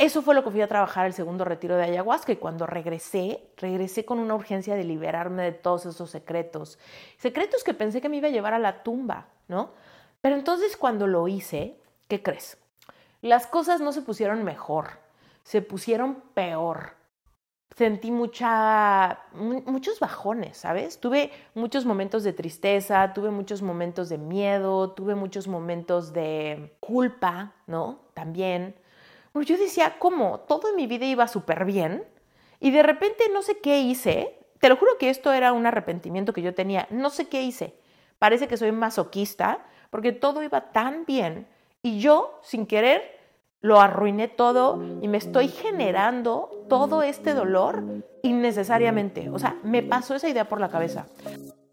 eso fue lo que fui a trabajar el segundo retiro de ayahuasca y cuando regresé, regresé con una urgencia de liberarme de todos esos secretos. Secretos que pensé que me iba a llevar a la tumba, ¿no? Pero entonces cuando lo hice, ¿qué crees? Las cosas no se pusieron mejor, se pusieron peor. Sentí mucha, muchos bajones, ¿sabes? Tuve muchos momentos de tristeza, tuve muchos momentos de miedo, tuve muchos momentos de culpa, ¿no? También. Bueno, yo decía, ¿cómo? Todo en mi vida iba súper bien y de repente no sé qué hice. Te lo juro que esto era un arrepentimiento que yo tenía. No sé qué hice. Parece que soy masoquista porque todo iba tan bien y yo, sin querer, lo arruiné todo y me estoy generando todo este dolor innecesariamente. O sea, me pasó esa idea por la cabeza.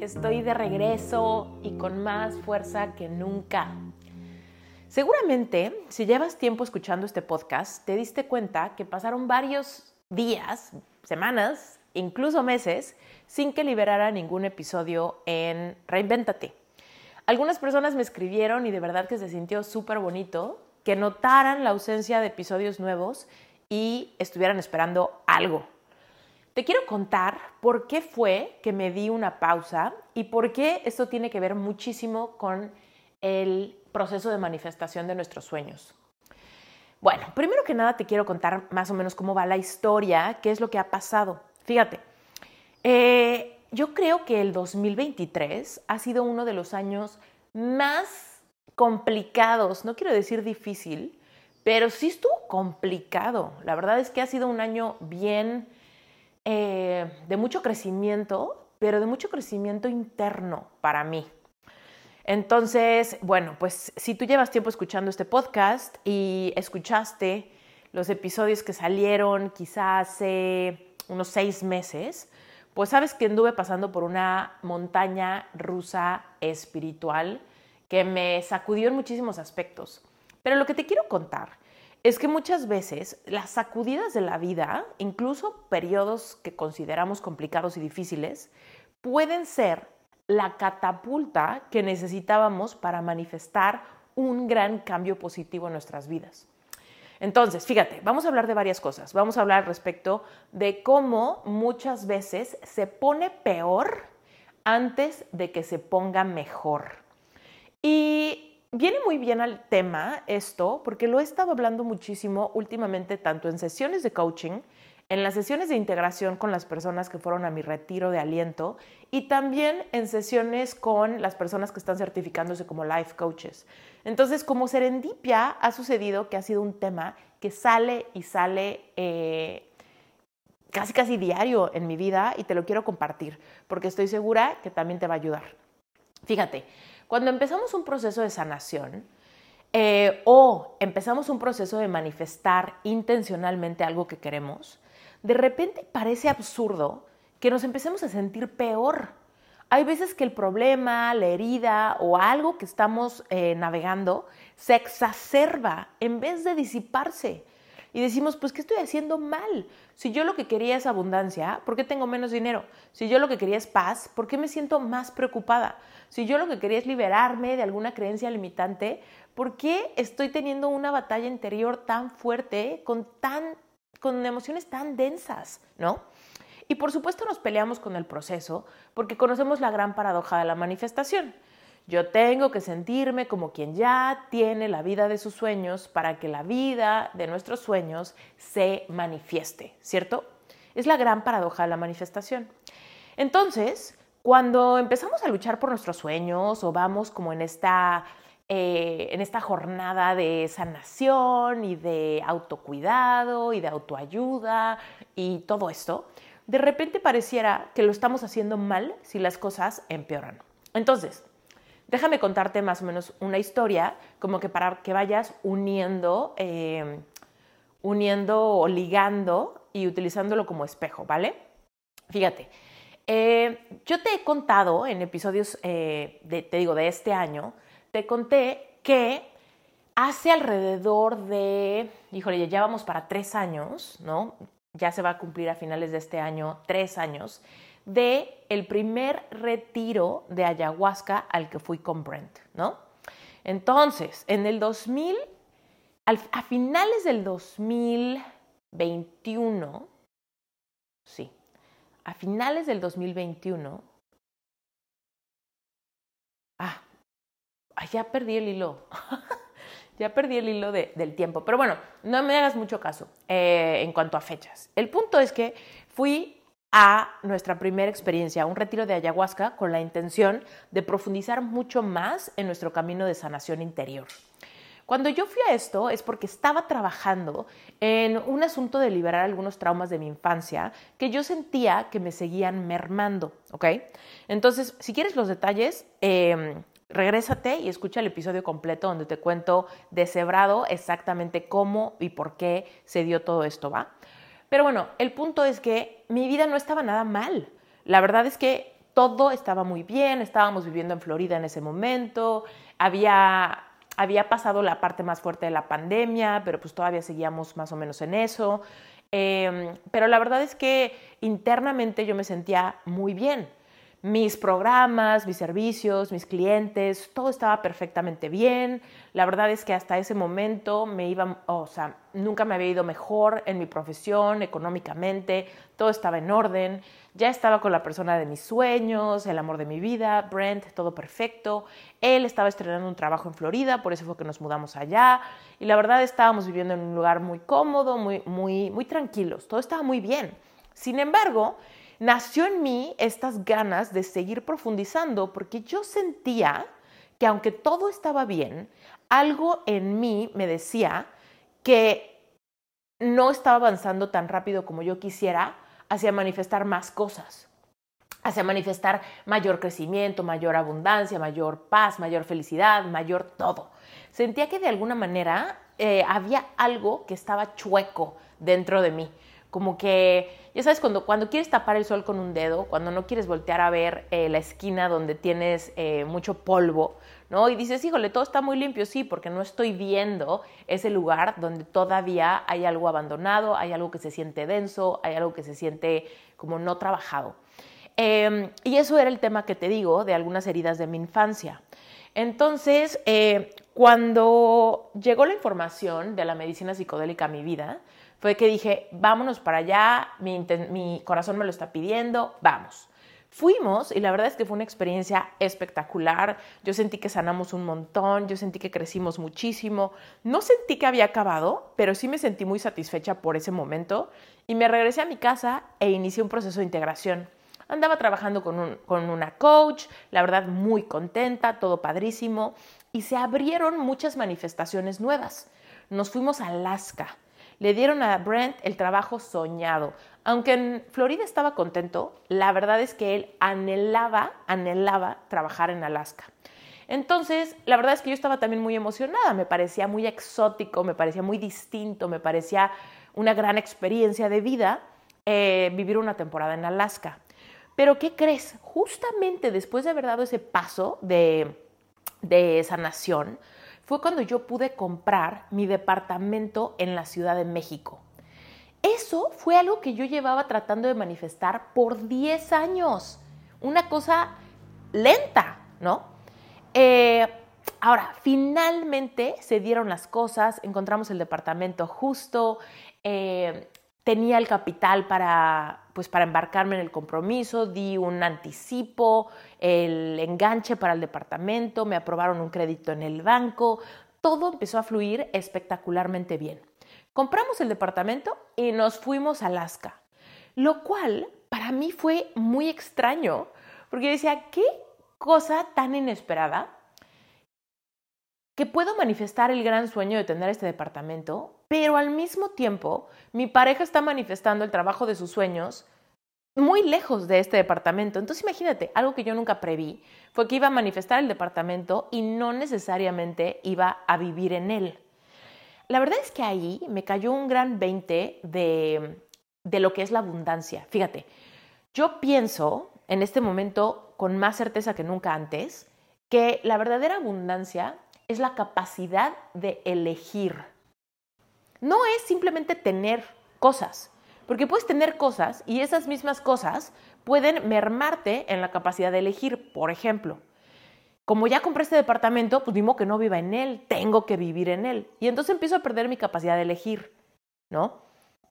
Estoy de regreso y con más fuerza que nunca. Seguramente, si llevas tiempo escuchando este podcast, te diste cuenta que pasaron varios días, semanas, incluso meses, sin que liberara ningún episodio en Reinventate. Algunas personas me escribieron y de verdad que se sintió súper bonito que notaran la ausencia de episodios nuevos y estuvieran esperando algo te quiero contar por qué fue que me di una pausa y por qué esto tiene que ver muchísimo con el proceso de manifestación de nuestros sueños. Bueno, primero que nada te quiero contar más o menos cómo va la historia, qué es lo que ha pasado. Fíjate, eh, yo creo que el 2023 ha sido uno de los años más complicados, no quiero decir difícil, pero sí estuvo complicado. La verdad es que ha sido un año bien eh, de mucho crecimiento, pero de mucho crecimiento interno para mí. Entonces, bueno, pues si tú llevas tiempo escuchando este podcast y escuchaste los episodios que salieron quizás hace unos seis meses, pues sabes que anduve pasando por una montaña rusa espiritual que me sacudió en muchísimos aspectos. Pero lo que te quiero contar es que muchas veces las sacudidas de la vida, incluso periodos que consideramos complicados y difíciles, pueden ser la catapulta que necesitábamos para manifestar un gran cambio positivo en nuestras vidas. Entonces, fíjate, vamos a hablar de varias cosas. Vamos a hablar respecto de cómo muchas veces se pone peor antes de que se ponga mejor. Y Viene muy bien al tema esto porque lo he estado hablando muchísimo últimamente tanto en sesiones de coaching, en las sesiones de integración con las personas que fueron a mi retiro de aliento y también en sesiones con las personas que están certificándose como life coaches. Entonces, como serendipia, ha sucedido que ha sido un tema que sale y sale eh, casi casi diario en mi vida y te lo quiero compartir porque estoy segura que también te va a ayudar. Fíjate, cuando empezamos un proceso de sanación eh, o empezamos un proceso de manifestar intencionalmente algo que queremos, de repente parece absurdo que nos empecemos a sentir peor. Hay veces que el problema, la herida o algo que estamos eh, navegando se exacerba en vez de disiparse. Y decimos, pues, ¿qué estoy haciendo mal? Si yo lo que quería es abundancia, ¿por qué tengo menos dinero? Si yo lo que quería es paz, ¿por qué me siento más preocupada? Si yo lo que quería es liberarme de alguna creencia limitante, ¿por qué estoy teniendo una batalla interior tan fuerte, con, tan, con emociones tan densas? ¿No? Y por supuesto nos peleamos con el proceso porque conocemos la gran paradoja de la manifestación. Yo tengo que sentirme como quien ya tiene la vida de sus sueños para que la vida de nuestros sueños se manifieste, ¿cierto? Es la gran paradoja de la manifestación. Entonces, cuando empezamos a luchar por nuestros sueños o vamos como en esta eh, en esta jornada de sanación y de autocuidado y de autoayuda y todo esto, de repente pareciera que lo estamos haciendo mal si las cosas empeoran. Entonces, déjame contarte más o menos una historia, como que para que vayas uniendo, eh, uniendo o ligando y utilizándolo como espejo, ¿vale? Fíjate, eh, yo te he contado en episodios, te digo, de este año, te conté que hace alrededor de, híjole, ya vamos para tres años, ¿no? Ya se va a cumplir a finales de este año tres años de el primer retiro de ayahuasca al que fui con Brent, ¿no? Entonces, en el 2000, a finales del 2021, sí, a finales del 2021, ah, ya perdí el hilo. ya perdí el hilo del tiempo. Pero bueno, no me hagas mucho caso eh, en cuanto a fechas. El punto es que fui a nuestra primera experiencia, un retiro de ayahuasca, con la intención de profundizar mucho más en nuestro camino de sanación interior. Cuando yo fui a esto es porque estaba trabajando en un asunto de liberar algunos traumas de mi infancia que yo sentía que me seguían mermando, ¿ok? Entonces, si quieres los detalles, em, regrésate y escucha el episodio completo donde te cuento deshebrado exactamente cómo y por qué se dio todo esto, ¿va? Pero bueno, el punto es que mi vida no estaba nada mal. La verdad es que todo estaba muy bien, estábamos viviendo en Florida en ese momento, había, había pasado la parte más fuerte de la pandemia, pero pues todavía seguíamos más o menos en eso. Em, pero la verdad es que internamente yo me sentía muy bien mis programas, mis servicios, mis clientes, todo estaba perfectamente bien. La verdad es que hasta ese momento me iba, o sea, nunca me había ido mejor en mi profesión, económicamente, todo estaba en orden. Ya estaba con la persona de mis sueños, el amor de mi vida, Brent, todo perfecto. Él estaba estrenando un trabajo en Florida, por eso fue que nos mudamos allá. Y la verdad estábamos viviendo en un lugar muy cómodo, muy, muy, muy tranquilos. Todo estaba muy bien. Sin embargo, nació en mí estas ganas de seguir profundizando porque yo sentía que aunque todo estaba bien, algo en mí me decía que no estaba avanzando tan rápido como yo quisiera hacia manifestar más cosas, hacia manifestar mayor crecimiento, mayor abundancia, mayor paz, mayor felicidad, mayor todo. Sentía que de alguna manera eh, había algo que estaba chueco dentro de mí como que, ya sabes, cuando, cuando quieres tapar el sol con un dedo, cuando no quieres voltear a ver eh, la esquina donde tienes eh, mucho polvo, ¿no? Y dices, híjole, todo está muy limpio, sí, porque no estoy viendo ese lugar donde todavía hay algo abandonado, hay algo que se siente denso, hay algo que se siente como no trabajado. Em, y eso era el tema que te digo de algunas heridas de mi infancia. Entonces, eh, cuando llegó la información de la medicina psicodélica a mi vida, fue que dije, vámonos para allá, mi, corazón me lo está pidiendo, vamos. Fuimos y la verdad es que fue una experiencia espectacular. Yo sentí que sanamos un montón, yo sentí que crecimos muchísimo. No sentí que había acabado, pero sí me sentí muy satisfecha por ese momento y me regresé a mi casa e inicié un proceso de integración. Andaba trabajando con, con una coach, la verdad muy contenta, todo padrísimo y se abrieron muchas manifestaciones nuevas. Nos fuimos a Alaska le dieron a Brent el trabajo soñado. Aunque en Florida estaba contento, la verdad es que él anhelaba, anhelaba trabajar en Alaska. Entonces, la verdad es que yo estaba también muy emocionada, me parecía muy exótico, me parecía muy distinto, me parecía una gran experiencia de vida eh, vivir una temporada en Alaska. Pero, ¿qué crees? Justamente después de haber dado ese paso de, de sanación, fue cuando yo pude comprar mi departamento en la Ciudad de México. Eso fue algo que yo llevaba tratando de manifestar por 10 años. Una cosa lenta, ¿no? Eh, ahora, finalmente se dieron las cosas, encontramos el departamento justo, eh, tenía el capital para, pues, para embarcarme en el compromiso, di un anticipo, el enganche para el departamento, me aprobaron un crédito en el banco, todo empezó a fluir espectacularmente bien. Compramos el departamento y nos fuimos a Alaska, lo cual para mí fue muy extraño, porque decía, qué cosa tan inesperada que puedo manifestar el gran sueño de tener este departamento, pero al mismo tiempo mi pareja está manifestando el trabajo de sus sueños muy lejos de este departamento. Entonces imagínate, algo que yo nunca preví fue que iba a manifestar el departamento y no necesariamente iba a vivir en él. La verdad es que ahí me cayó un gran 20 de, de lo que es la abundancia. Fíjate, yo pienso en este momento con más certeza que nunca antes que la verdadera abundancia es la capacidad de elegir. No es simplemente tener cosas, porque puedes tener cosas y esas mismas cosas pueden mermarte en la capacidad de elegir. Por ejemplo, como ya compré este departamento, pues que no viva en él, tengo que vivir en él. Y entonces empiezo a perder mi capacidad de elegir, ¿no?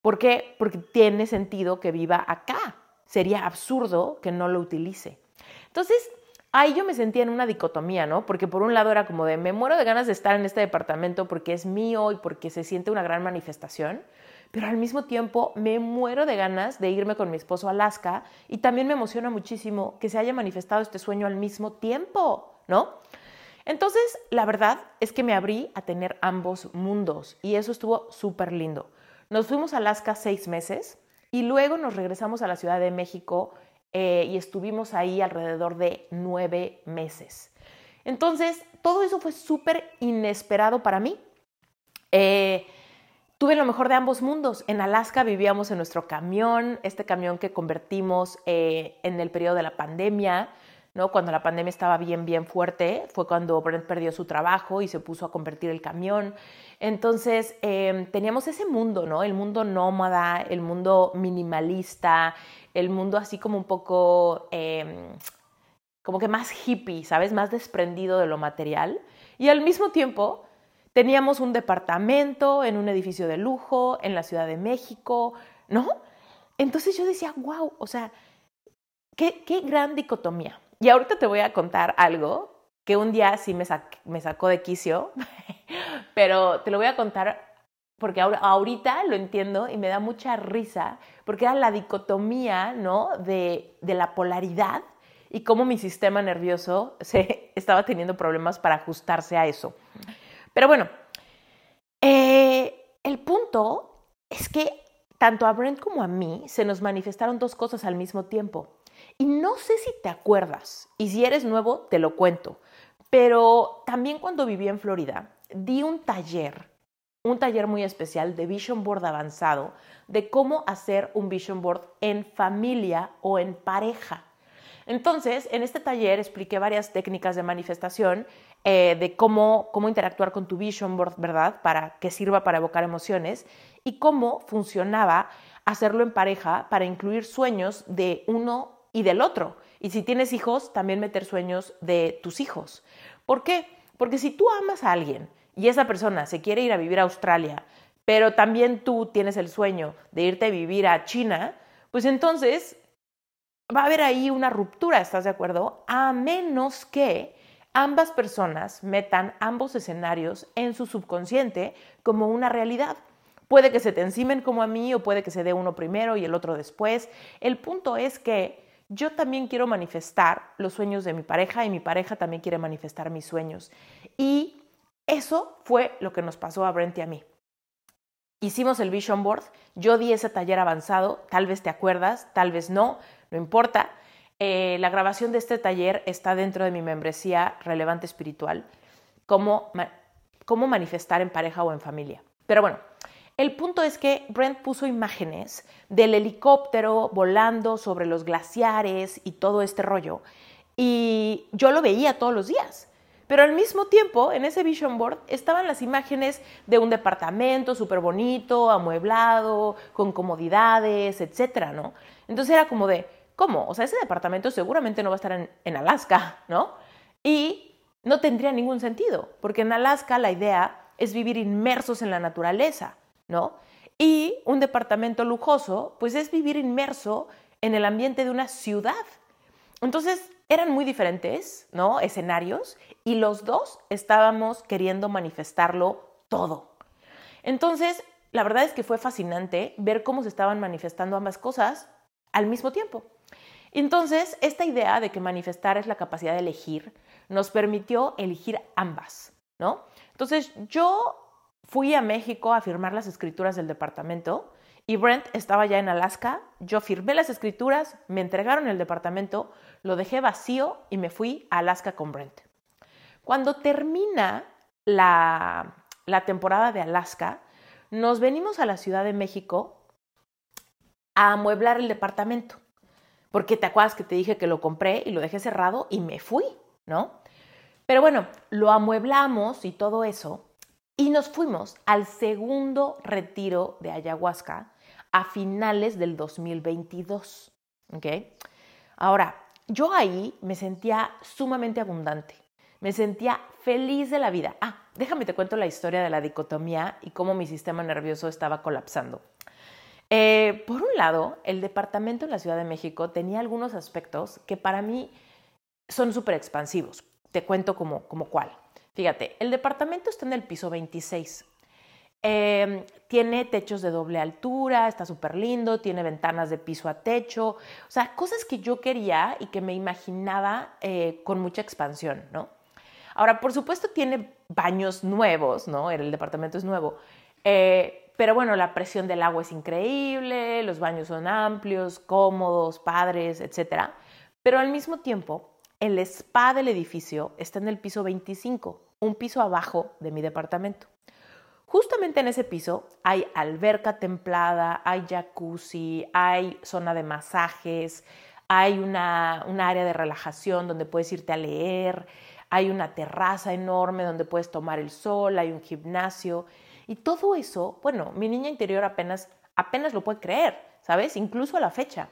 ¿Por qué? Porque tiene sentido que viva acá. Sería absurdo que no lo utilice. Entonces, ahí yo me sentía en una dicotomía, ¿no? Porque por un lado era como de, me muero de ganas de estar en este departamento porque es mío y porque se siente una gran manifestación, pero al mismo tiempo me muero de ganas de irme con mi esposo a Alaska y también me emociona muchísimo que se haya manifestado este sueño al mismo tiempo, ¿no? Entonces, la verdad es que me abrí a tener ambos mundos y eso estuvo súper lindo. Nos fuimos a Alaska seis meses y luego nos regresamos a la Ciudad de México eh, y estuvimos ahí alrededor de nueve meses. Entonces, todo eso fue súper inesperado para mí. Eh, tuve lo mejor de ambos mundos. En Alaska vivíamos en nuestro camión, este camión que convertimos eh, en el periodo de la pandemia. Cuando la pandemia estaba bien, bien fuerte, fue cuando Brent perdió su trabajo y se puso a convertir el camión. Entonces, em, teníamos ese mundo, ¿no? El mundo nómada, el mundo minimalista, el mundo así como un poco, em, como que más hippie, ¿sabes? Más desprendido de lo material. Y al mismo tiempo teníamos un departamento en un edificio de lujo en la Ciudad de México, ¿no? Entonces yo decía, wow, o sea, qué, qué gran dicotomía. Y ahorita te voy a contar algo que un día sí me, sacó de quicio, pero te lo voy a contar porque ahorita lo entiendo y me da mucha risa, porque era la dicotomía, ¿no? De, de la polaridad y cómo mi sistema nervioso se estaba teniendo problemas para ajustarse a eso. Pero bueno, eh, el punto es que tanto a Brent como a mí se nos manifestaron dos cosas al mismo tiempo. Y no sé si te acuerdas, y si eres nuevo, te lo cuento, pero también cuando viví en Florida, di un taller un taller muy especial de Vision Board avanzado, de cómo hacer un Vision Board en familia o en pareja. Entonces, en este taller expliqué varias técnicas de manifestación, eh, de cómo, cómo interactuar con tu Vision Board, ¿verdad? Para que sirva para evocar emociones y cómo funcionaba hacerlo en pareja para incluir sueños de uno y del otro. Y si tienes hijos, también meter sueños de tus hijos. ¿Por qué? Porque si tú amas a alguien, y esa persona se quiere ir a vivir a Australia, pero también tú tienes el sueño de irte a vivir a China, pues entonces va a haber ahí una ruptura, ¿estás de acuerdo? A menos que ambas personas metan ambos escenarios en su subconsciente como una realidad. Puede que se te encimen como a mí o puede que se dé uno primero y el otro después. El punto es que yo también quiero manifestar los sueños de mi pareja y mi pareja también quiere manifestar mis sueños. Y eso fue lo que nos pasó a Brent y a mí. Hicimos el Vision Board, yo di ese taller avanzado, tal vez te acuerdas, tal vez no, no importa. Eh, la grabación de este taller está dentro de mi membresía relevante espiritual, cómo, cómo manifestar en pareja o en familia. Pero bueno, el punto es que Brent puso imágenes del helicóptero volando sobre los glaciares y todo este rollo, y yo lo veía todos los días. Pero al mismo tiempo, en ese vision board estaban las imágenes de un departamento súper bonito, amueblado, con comodidades, etcétera, ¿no? Entonces era como de, ¿cómo? O sea, ese departamento seguramente no va a estar en, en Alaska, ¿no? Y no tendría ningún sentido, porque en Alaska la idea es vivir inmersos en la naturaleza, ¿no? Y un departamento lujoso, pues es vivir inmerso en el ambiente de una ciudad. Entonces, eran muy diferentes, ¿no? Escenarios y los dos estábamos queriendo manifestarlo todo. Entonces, la verdad es que fue fascinante ver cómo se estaban manifestando ambas cosas al mismo tiempo. Entonces, esta idea de que manifestar es la capacidad de elegir nos permitió elegir ambas. ¿no? Entonces yo fui a México a firmar las escrituras del departamento y Brent estaba ya en Alaska. Yo firmé las escrituras, me entregaron el departamento, lo dejé vacío y me fui a Alaska con Brent. Cuando termina la, la temporada de Alaska, nos venimos a la Ciudad de México a amueblar el departamento. Porque te acuerdas que te dije que lo compré y lo dejé cerrado y me fui, ¿no? Pero bueno, lo amueblamos y todo eso y nos fuimos al segundo retiro de ayahuasca a finales del 2022. ¿Ok? Ahora, yo ahí me sentía sumamente abundante. Me sentía feliz de la vida. Ah, déjame te cuento la historia de la dicotomía y cómo mi sistema nervioso estaba colapsando. Eh, por un lado, el departamento en la Ciudad de México tenía algunos aspectos que para mí son súper expansivos. Te cuento como, como cuál. Fíjate, el departamento está en el piso 26. Em, tiene techos de doble altura, está súper lindo, tiene ventanas de piso a techo, o sea, cosas que yo quería y que me imaginaba eh, con mucha expansión, ¿no? Ahora, por supuesto, tiene baños nuevos, ¿no? El departamento es nuevo, eh, pero bueno, la presión del agua es increíble, los baños son amplios, cómodos, padres, etc. Pero al mismo tiempo, el spa del edificio está en el piso 25, un piso abajo de mi departamento. Justamente en ese piso hay alberca templada, hay jacuzzi, hay zona de masajes, hay una, área de relajación donde puedes irte a leer, hay una terraza enorme donde puedes tomar el sol, hay un gimnasio y todo eso, bueno, mi niña interior apenas, apenas lo puede creer, ¿sabes? Incluso a la fecha.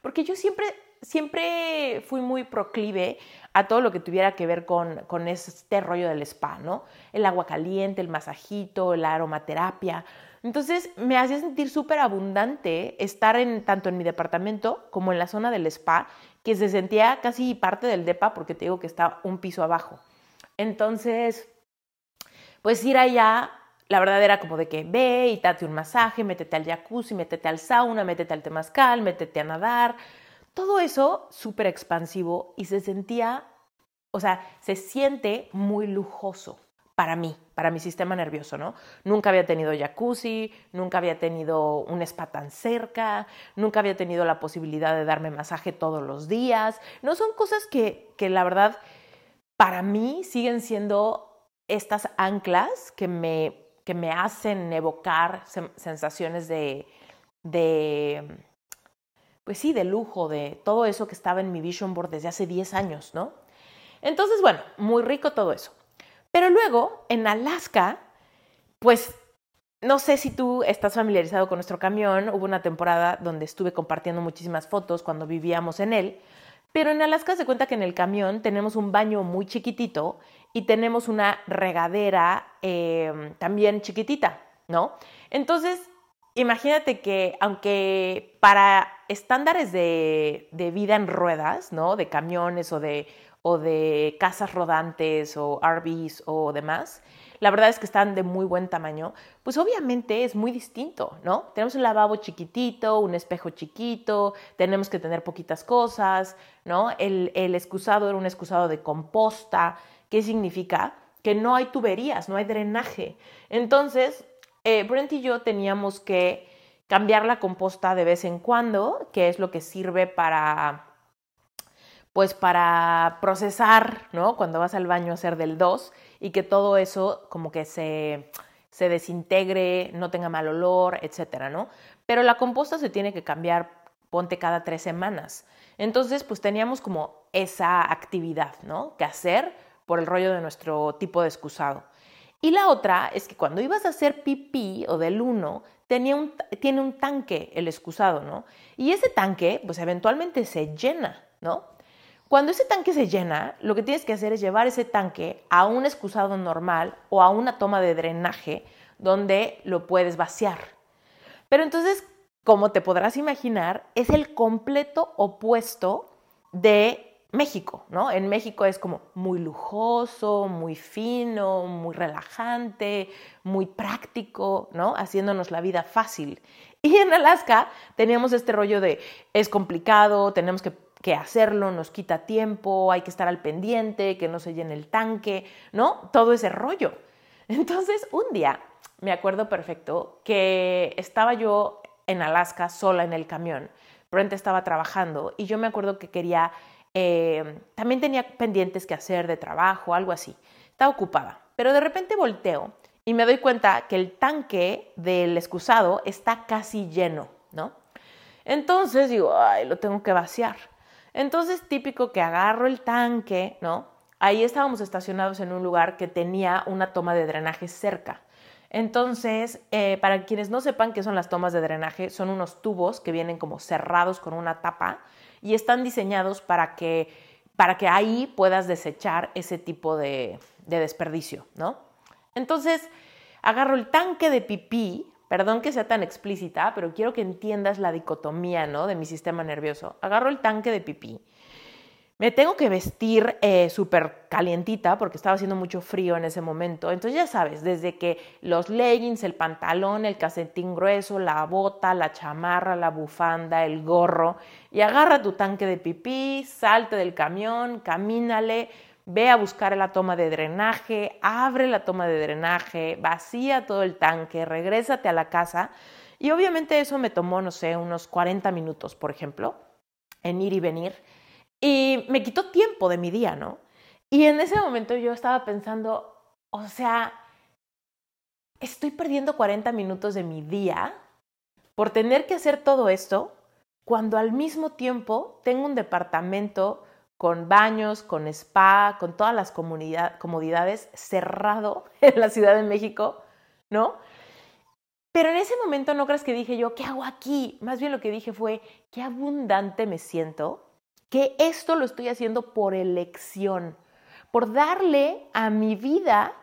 Porque yo siempre siempre fui muy proclive a todo lo que tuviera que ver con, con este rollo del spa, ¿no? El agua caliente, el masajito, la aromaterapia. Entonces me hacía sentir súper abundante estar en, tanto en mi departamento como en la zona del spa, que se sentía casi parte del DEPA porque te digo que está un piso abajo. Entonces, pues ir allá, la verdad era como de que ve y date un masaje, métete al jacuzzi, métete al sauna, métete al temazcal, métete a nadar, todo eso súper expansivo y se sentía, o sea, se siente muy lujoso para mí, para mi sistema nervioso, ¿no? Nunca había tenido jacuzzi, nunca había tenido un spa tan cerca, nunca había tenido la posibilidad de darme masaje todos los días. No son cosas que, que la verdad para mí siguen siendo estas anclas que me, que me hacen evocar sensaciones de, de pues sí, de lujo, de todo eso que estaba en mi vision board desde hace 10 años, ¿no? Entonces, bueno, muy rico todo eso. Pero luego, en Alaska, pues no sé si tú estás familiarizado con nuestro camión, hubo una temporada donde estuve compartiendo muchísimas fotos cuando vivíamos en él, pero en Alaska se cuenta que en el camión tenemos un baño muy chiquitito y tenemos una regadera eh, también chiquitita, ¿no? Entonces, imagínate que aunque para estándares de, vida en ruedas, ¿no? De camiones o de, o de casas rodantes o RVs o demás, la verdad es que están de muy buen tamaño, pues obviamente es muy distinto, ¿no? Tenemos un lavabo chiquitito, un espejo chiquito, tenemos que tener poquitas cosas, ¿no? El, el excusado era un excusado de composta, ¿qué significa? Que no hay tuberías, no hay drenaje. Entonces, eh, Brent y yo teníamos que cambiar la composta de vez en cuando, que es lo que sirve para pues para procesar, ¿no? Cuando vas al baño a hacer del 2 y que todo eso como que se, se desintegre, no tenga mal olor, etcétera, ¿no? Pero la composta se tiene que cambiar, ponte cada tres semanas. Entonces, pues teníamos como esa actividad, ¿no? Que hacer por el rollo de nuestro tipo de excusado. Y la otra es que cuando ibas a hacer pipí o del uno, tenía un, tiene un tanque el excusado, ¿no? Y ese tanque, pues eventualmente se llena, ¿no? Cuando ese tanque se llena, lo que tienes que hacer es llevar ese tanque a un excusado normal o a una toma de drenaje donde lo puedes vaciar. Pero entonces, como te podrás imaginar, es el completo opuesto de México, ¿no? En México es como muy lujoso, muy fino, muy relajante, muy práctico, ¿no? Haciéndonos la vida fácil. Y en Alaska teníamos este rollo de es complicado, tenemos que, que hacerlo nos quita tiempo, hay que estar al pendiente, que no se llene el tanque, ¿no? Todo ese rollo. Entonces, un día, me acuerdo perfecto, que estaba yo en Alaska sola en el camión. Brent estaba trabajando y yo me acuerdo que quería, eh, también tenía pendientes que hacer de trabajo, algo así. Estaba ocupada, pero de repente volteo y me doy cuenta que el tanque del excusado está casi lleno, ¿no? Entonces digo, ay, lo tengo que vaciar. Entonces, típico que agarro el tanque, ¿no? Ahí estábamos estacionados en un lugar que tenía una toma de drenaje cerca. Entonces, eh, para quienes no sepan qué son las tomas de drenaje, son unos tubos que vienen como cerrados con una tapa y están diseñados para que, para que ahí puedas desechar ese tipo de, de desperdicio, ¿no? Entonces, agarro el tanque de pipí, perdón que sea tan explícita, pero quiero que entiendas la dicotomía, ¿no? De mi sistema nervioso. Agarro el tanque de pipí. Me tengo que vestir eh, súper calientita porque estaba haciendo mucho frío en ese momento. Entonces ya sabes, desde que los leggings, el pantalón, el casetín grueso, la bota, la chamarra, la bufanda, el gorro, y agarra tu tanque de pipí, salte del camión, camínale, ve a buscar la toma de drenaje, abre la toma de drenaje, vacía todo el tanque, regrésate a la casa. Y obviamente eso me tomó, no sé, unos 40 minutos, por ejemplo, en ir y venir. Y me quitó tiempo de mi día, ¿no? Y en ese momento yo estaba pensando, o sea, estoy perdiendo 40 minutos de mi día por tener que hacer todo esto cuando al mismo tiempo tengo un departamento con baños, con spa, con todas las comodidades cerrado en la Ciudad de México, ¿no? Pero en ese momento no creas que dije yo, ¿qué hago aquí? Más bien lo que dije fue, qué abundante me siento, que esto lo estoy haciendo por elección, por darle a mi vida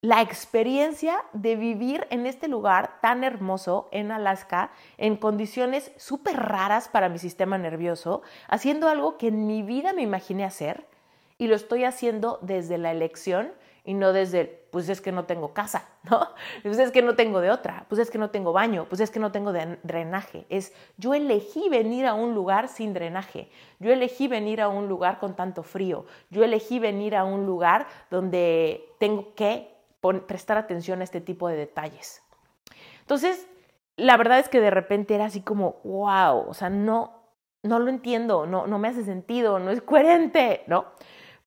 la experiencia de vivir en este lugar tan hermoso en Alaska, en condiciones súper raras para mi sistema nervioso, haciendo algo que en mi vida me imaginé hacer y lo estoy haciendo desde la elección y no desde, pues es que no tengo casa, ¿no? Pues es que no tengo de otra, pues es que no tengo baño, pues es que no tengo drenaje. Es, yo elegí venir a un lugar sin drenaje, yo elegí venir a un lugar con tanto frío, yo elegí venir a un lugar donde tengo que prestar atención a este tipo de detalles. Entonces, la verdad es que de repente era así como, wow, o sea, no, no lo entiendo, no, no me hace sentido, no es coherente, ¿no?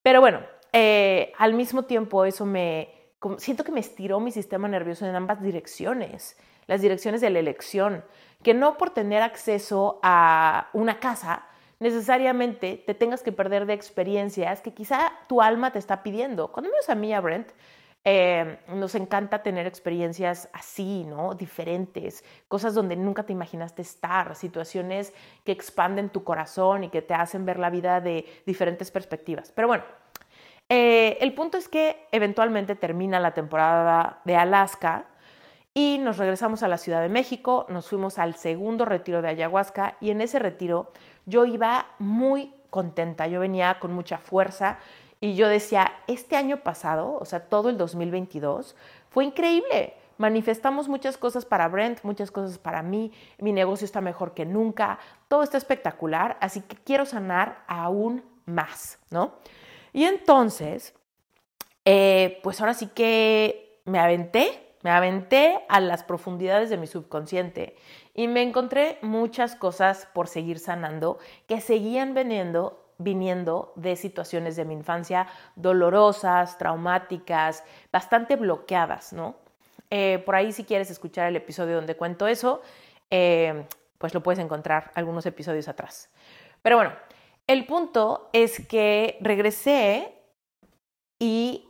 Pero bueno, eh, al mismo tiempo eso me, siento que me estiró mi sistema nervioso en ambas direcciones, las direcciones de la elección, que no por tener acceso a una casa, necesariamente te tengas que perder de experiencias que quizá tu alma te está pidiendo. Cuando me a mí, a Brent, eh, nos encanta tener experiencias así, ¿no? Diferentes, cosas donde nunca te imaginaste estar, situaciones que expanden tu corazón y que te hacen ver la vida de diferentes perspectivas. Pero bueno, eh, el punto es que eventualmente termina la temporada de Alaska y nos regresamos a la Ciudad de México, nos fuimos al segundo retiro de ayahuasca y en ese retiro yo iba muy contenta, yo venía con mucha fuerza y yo decía, este año pasado, o sea, todo el 2022, fue increíble. Manifestamos muchas cosas para Brent, muchas cosas para mí, mi negocio está mejor que nunca, todo está espectacular, así que quiero sanar aún más, ¿no? Y entonces, eh, pues ahora sí que me aventé, me aventé a las profundidades de mi subconsciente y me encontré muchas cosas por seguir sanando que seguían veniendo viniendo de situaciones de mi infancia dolorosas, traumáticas, bastante bloqueadas, ¿no? Eh, por ahí si quieres escuchar el episodio donde cuento eso, eh, pues lo puedes encontrar algunos episodios atrás. Pero bueno, el punto es que regresé y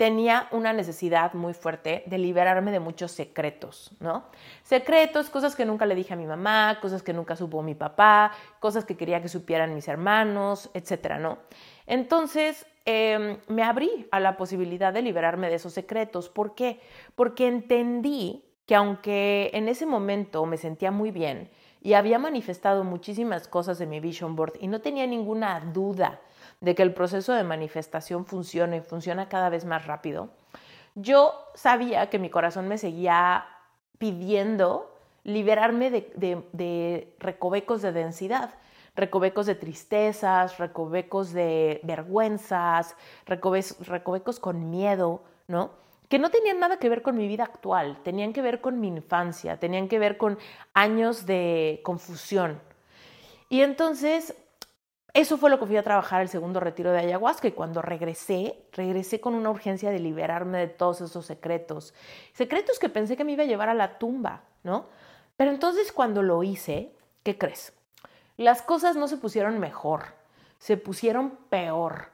tenía una necesidad muy fuerte de liberarme de muchos secretos, ¿no? Secretos, cosas que nunca le dije a mi mamá, cosas que nunca supo mi papá, cosas que quería que supieran mis hermanos, etcétera, ¿no? Entonces, em, me abrí a la posibilidad de liberarme de esos secretos. ¿Por qué? Porque entendí que aunque en ese momento me sentía muy bien y había manifestado muchísimas cosas en mi vision board y no tenía ninguna duda de que el proceso de manifestación funciona y funciona cada vez más rápido, yo sabía que mi corazón me seguía pidiendo liberarme de, recovecos de densidad. recovecos de tristezas, recovecos de vergüenzas, recovecos con miedo, ¿no? Que no tenían nada que ver con mi vida actual, tenían que ver con mi infancia, tenían que ver con años de confusión. Y entonces, eso fue lo que fui a trabajar el segundo retiro de ayahuasca y cuando regresé, regresé con una urgencia de liberarme de todos esos secretos. Secretos que pensé que me iba a llevar a la tumba, ¿no? Pero entonces cuando lo hice, ¿qué crees? Las cosas no se pusieron mejor, se pusieron peor.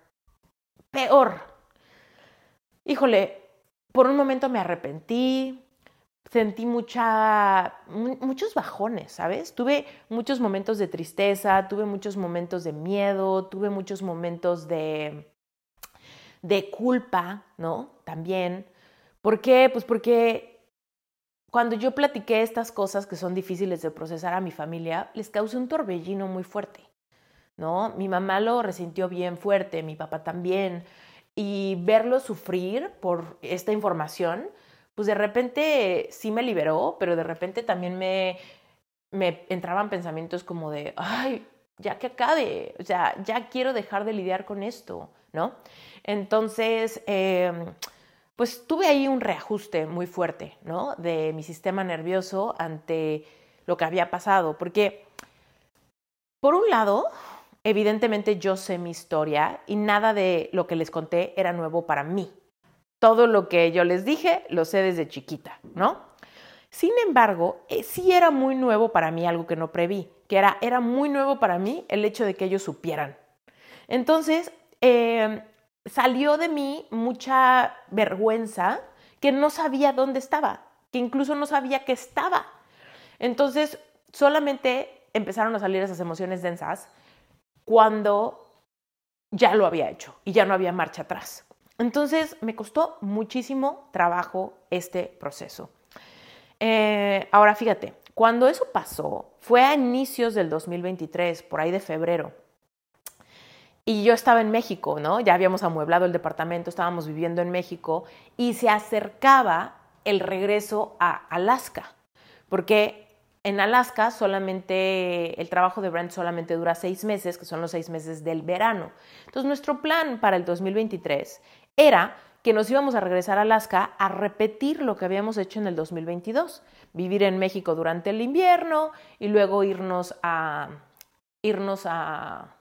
Peor. Híjole, por un momento me arrepentí, sentí mucha, muchos bajones, ¿sabes? Tuve muchos momentos de tristeza, tuve muchos momentos de miedo, tuve muchos momentos de, de culpa, ¿no? También. ¿Por qué? Pues porque cuando yo platiqué estas cosas que son difíciles de procesar a mi familia, les causé un torbellino muy fuerte, ¿no? Mi mamá lo resintió bien fuerte, mi papá también, y verlo sufrir por esta información, pues de repente sí me liberó, pero de repente también me, me entraban pensamientos como de, ay, ya que acabe, o sea, ya quiero dejar de lidiar con esto, ¿no? Entonces, em, pues tuve ahí un reajuste muy fuerte, ¿no? De mi sistema nervioso ante lo que había pasado, porque, por un lado, evidentemente yo sé mi historia y nada de lo que les conté era nuevo para mí, todo lo que yo les dije lo sé desde chiquita, ¿no? Sin embargo, eh, sí era muy nuevo para mí algo que no preví, que era, era muy nuevo para mí el hecho de que ellos supieran. Entonces, em, salió de mí mucha vergüenza que no sabía dónde estaba, que incluso no sabía que estaba. Entonces, solamente empezaron a salir esas emociones densas cuando ya lo había hecho y ya no había marcha atrás. Entonces me costó muchísimo trabajo este proceso. Eh, ahora fíjate, cuando eso pasó fue a inicios del 2023, por ahí de febrero. Y yo estaba en México, ¿no? Ya habíamos amueblado el departamento, estábamos viviendo en México y se acercaba el regreso a Alaska, porque en Alaska solamente el trabajo de Brent solamente dura seis meses, que son los seis meses del verano. Entonces nuestro plan para el 2023 era que nos íbamos a regresar a Alaska a repetir lo que habíamos hecho en el 2022, vivir en México durante el invierno y luego irnos a irnos a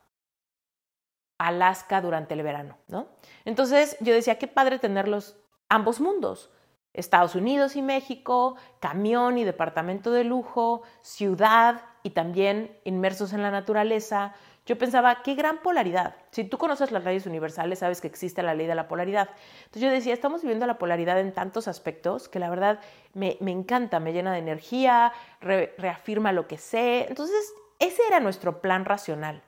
Alaska durante el verano, ¿no? Entonces yo decía, qué padre tener los ambos mundos, Estados Unidos y México, camión y departamento de lujo, ciudad y también inmersos en la naturaleza, yo pensaba, qué gran polaridad. Si tú conoces las leyes universales, sabes que existe la ley de la polaridad. Entonces yo decía, estamos viviendo la polaridad en tantos aspectos que la verdad me, encanta, me llena de energía, reafirma lo que sé. Entonces, ese era nuestro plan racional.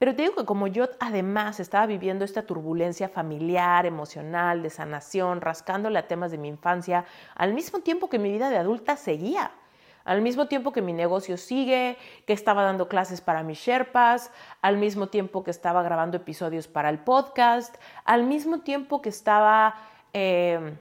Pero te digo que como yo además estaba viviendo esta turbulencia familiar, emocional, de sanación, rascándole a temas de mi infancia, al mismo tiempo que mi vida de adulta seguía al mismo tiempo que mi negocio sigue, que estaba dando clases para mis Sherpas, al mismo tiempo que estaba grabando episodios para el podcast, al mismo tiempo que estaba, em,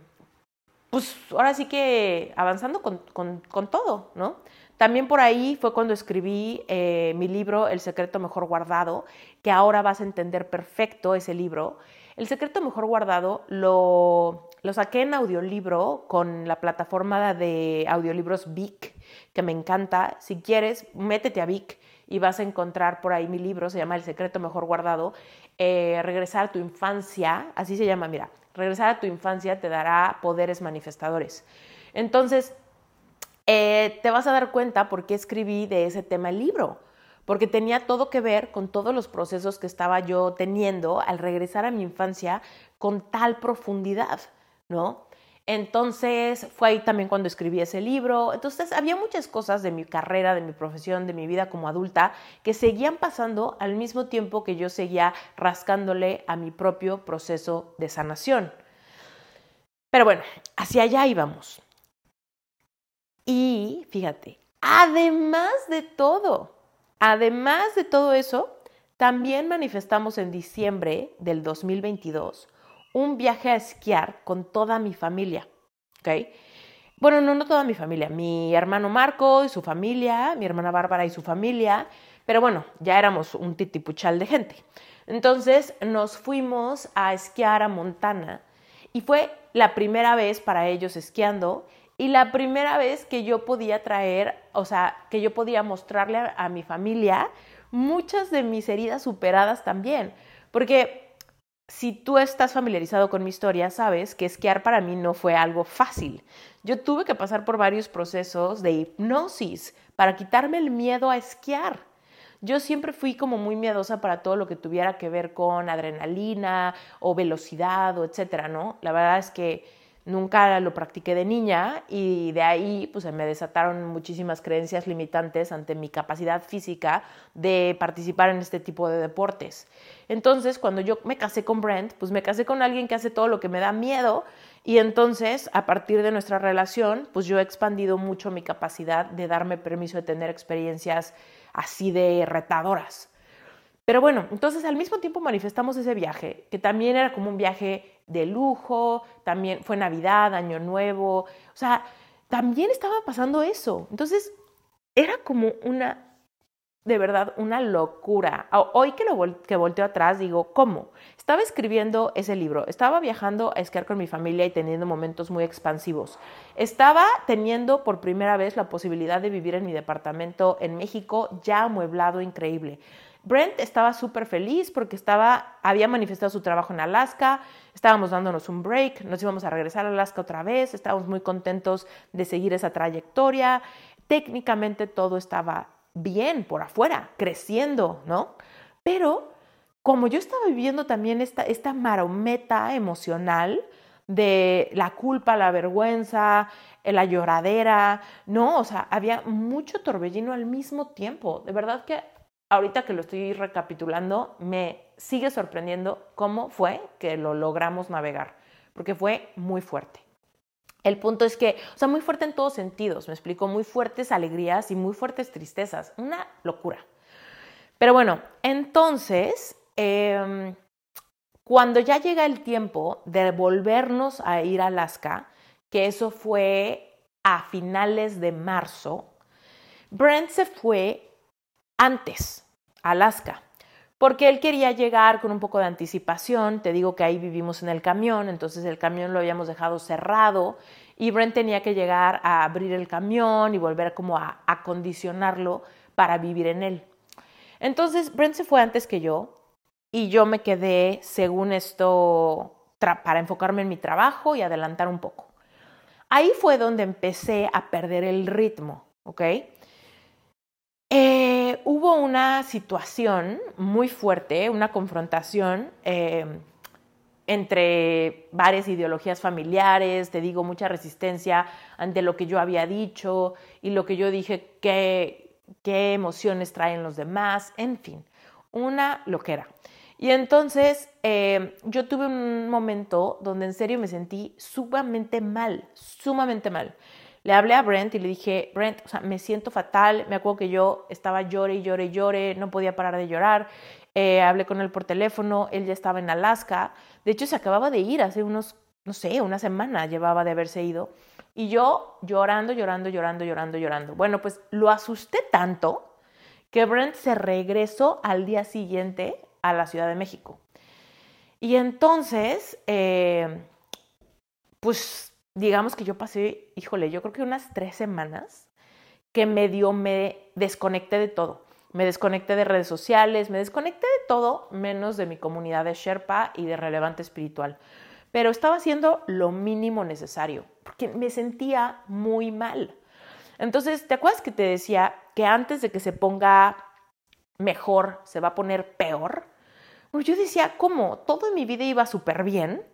pues ahora sí que avanzando con, todo, ¿no? También por ahí fue cuando escribí eh, mi libro El secreto mejor guardado, que ahora vas a entender perfecto ese libro. El secreto mejor guardado lo, saqué en audiolibro con la plataforma de audiolibros Vic que me encanta. Si quieres, métete a Vic y vas a encontrar por ahí mi libro, se llama El secreto mejor guardado. Eh, regresar a tu infancia, así se llama, mira, regresar a tu infancia te dará poderes manifestadores. Entonces, eh, te vas a dar cuenta por qué escribí de ese tema el libro, porque tenía todo que ver con todos los procesos que estaba yo teniendo al regresar a mi infancia con tal profundidad, ¿no? Entonces fue ahí también cuando escribí ese libro. Entonces había muchas cosas de mi carrera, de mi profesión, de mi vida como adulta que seguían pasando al mismo tiempo que yo seguía rascándole a mi propio proceso de sanación. Pero bueno, hacia allá íbamos. Y fíjate, además de todo, además de todo eso, también manifestamos en diciembre del 2022 un viaje a esquiar con toda mi familia, ¿ok? Bueno, no, no toda mi familia, mi hermano Marco y su familia, mi hermana Bárbara y su familia, pero bueno, ya éramos un titipuchal de gente. Entonces nos fuimos a esquiar a Montana y fue la primera vez para ellos esquiando y la primera vez que yo podía traer, o sea, que yo podía mostrarle a, mi familia muchas de mis heridas superadas también, porque si tú estás familiarizado con mi historia, sabes que esquiar para mí no fue algo fácil. Yo tuve que pasar por varios procesos de hipnosis para quitarme el miedo a esquiar. Yo siempre fui como muy miedosa para todo lo que tuviera que ver con adrenalina o velocidad o etcétera, ¿no? La verdad es que Nunca lo practiqué de niña y de ahí pues me desataron muchísimas creencias limitantes ante mi capacidad física de participar en este tipo de deportes. Entonces, cuando yo me casé con Brent, pues me casé con alguien que hace todo lo que me da miedo y entonces, a partir de nuestra relación, pues yo he expandido mucho mi capacidad de darme permiso de tener experiencias así de retadoras. Pero bueno, entonces al mismo tiempo manifestamos ese viaje, que también era como un viaje de lujo, también fue Navidad, Año Nuevo, o sea, también estaba pasando eso. Entonces, era como una, de verdad, una locura. Hoy que, lo que volteo atrás, digo, ¿cómo? Estaba escribiendo ese libro, estaba viajando a esquiar con mi familia y teniendo momentos muy expansivos. Estaba teniendo por primera vez la posibilidad de vivir en mi departamento en México, ya amueblado, increíble. Brent estaba súper feliz porque estaba, había manifestado su trabajo en Alaska, estábamos dándonos un break, nos íbamos a regresar a Alaska otra vez, estábamos muy contentos de seguir esa trayectoria. Técnicamente todo estaba bien por afuera, creciendo, ¿no? Pero como yo estaba viviendo también esta, esta marometa emocional de la culpa, la vergüenza, la lloradera, ¿no? O sea, había mucho torbellino al mismo tiempo. De verdad que ahorita que lo estoy recapitulando, me sigue sorprendiendo cómo fue que lo logramos navegar, porque fue muy fuerte. El punto es que, o sea, muy fuerte en todos sentidos, me explico, muy fuertes alegrías y muy fuertes tristezas, una locura. Pero bueno, entonces, em, cuando ya llega el tiempo de volvernos a ir a Alaska, que eso fue a finales de marzo, Brent se fue antes, Alaska, porque él quería llegar con un poco de anticipación. Te digo que ahí vivimos en el camión, entonces el camión lo habíamos dejado cerrado y Brent tenía que llegar a abrir el camión y volver como a acondicionarlo para vivir en él. Entonces Brent se fue antes que yo y yo me quedé, según esto, para enfocarme en mi trabajo y adelantar un poco. Ahí fue donde empecé a perder el ritmo, ¿ok? Hubo una situación muy fuerte, una confrontación eh, entre varias ideologías familiares, te digo, mucha resistencia ante lo que yo había dicho y lo que yo dije, qué, qué emociones traen los demás, en fin, una loquera. Y entonces eh, yo tuve un momento donde en serio me sentí sumamente mal, sumamente mal. Le hablé a Brent y le dije, Brent, o sea, me siento fatal. Me acuerdo que yo estaba llore y llore y llore, no podía parar de llorar. Eh, hablé con él por teléfono, él ya estaba en Alaska. De hecho, se acababa de ir hace unos, no sé, una semana llevaba de haberse ido. Y yo llorando, llorando, llorando, llorando, llorando. Bueno, pues lo asusté tanto que Brent se regresó al día siguiente a la Ciudad de México. Y entonces, eh, pues digamos que yo pasé, híjole, yo creo que unas tres semanas que medio me desconecté de todo. Me desconecté de redes sociales, me desconecté de todo menos de mi comunidad de Sherpa y de relevante espiritual. Pero estaba haciendo lo mínimo necesario porque me sentía muy mal. Entonces, ¿te acuerdas que te decía que antes de que se ponga mejor, se va a poner peor? Bueno, yo decía, ¿cómo? Todo en mi vida iba súper bien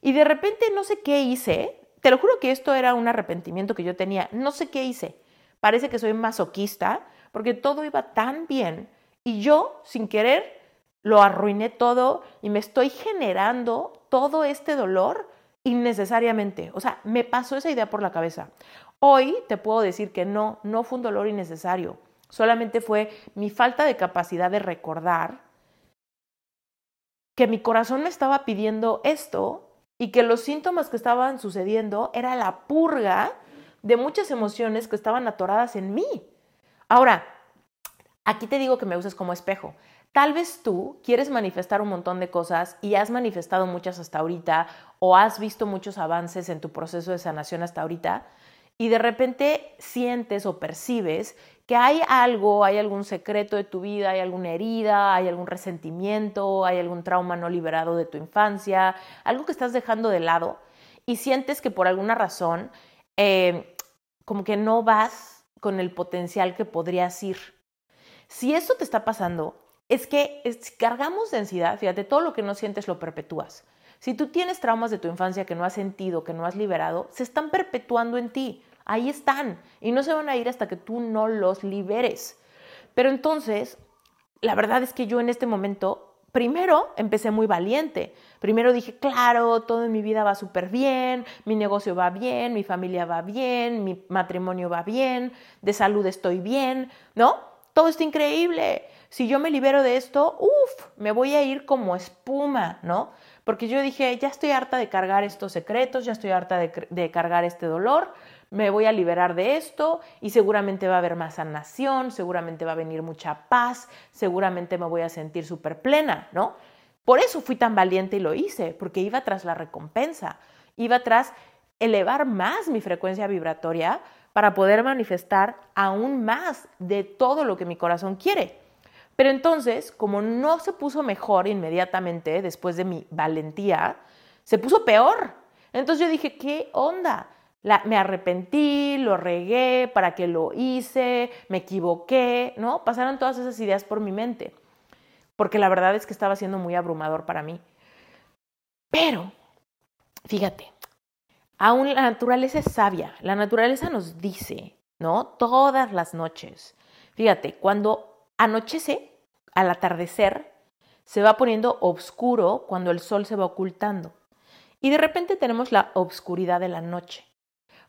y de repente no sé qué hice te lo juro que esto era un arrepentimiento que yo tenía. No sé qué hice. Parece que soy masoquista porque todo iba tan bien y yo, sin querer, lo arruiné todo y me estoy generando todo este dolor innecesariamente. O sea, me pasó esa idea por la cabeza. Hoy te puedo decir que no, no fue un dolor innecesario. Solamente fue mi falta de capacidad de recordar que mi corazón me estaba pidiendo esto y que los síntomas que estaban sucediendo era la purga de muchas emociones que estaban atoradas en mí. Ahora, aquí te digo que me uses como espejo. Tal vez tú quieres manifestar un montón de cosas y has manifestado muchas hasta ahorita o has visto muchos avances en tu proceso de sanación hasta ahorita y de repente sientes o percibes que hay algo, hay algún secreto de tu vida, hay alguna herida, hay algún resentimiento, hay algún trauma no liberado de tu infancia, algo que estás dejando de lado y sientes que por alguna razón eh, como que no vas con el potencial que podrías ir. Si eso te está pasando, es que cargamos densidad, fíjate, todo lo que no sientes lo perpetúas. Si tú tienes traumas de tu infancia que no has sentido, que no has liberado, se están perpetuando en ti. Ahí están y no se van a ir hasta que tú no los liberes. Pero entonces, la verdad es que yo en este momento, primero empecé muy valiente. Primero dije, claro, todo en mi vida va súper bien, mi negocio va bien, mi familia va bien, mi matrimonio va bien, de salud estoy bien, ¿no? Todo está increíble si yo me libero de esto, uff, me voy a ir como espuma, ¿no? Porque yo dije, ya estoy harta de cargar estos secretos, ya estoy harta de, cargar este dolor, me voy a liberar de esto y seguramente va a haber más sanación, seguramente va a venir mucha paz, seguramente me voy a sentir súper plena, ¿no? Por eso fui tan valiente y lo hice, porque iba tras la recompensa, iba tras elevar más mi frecuencia vibratoria para poder manifestar aún más de todo lo que mi corazón quiere. Pero entonces, como no se puso mejor inmediatamente después de mi valentía, se puso peor. Entonces yo dije, ¿qué onda? me arrepentí, lo regué, para qué lo hice, me equivoqué, ¿no? Pasaron todas esas ideas por mi mente, porque la verdad es que estaba siendo muy abrumador para mí. Pero, fíjate, aún la naturaleza es sabia, la naturaleza nos dice, ¿no? Todas las noches. Fíjate, cuando Anochece, al atardecer, se va poniendo oscuro cuando el sol se va ocultando. Y de repente tenemos la oscuridad de la noche.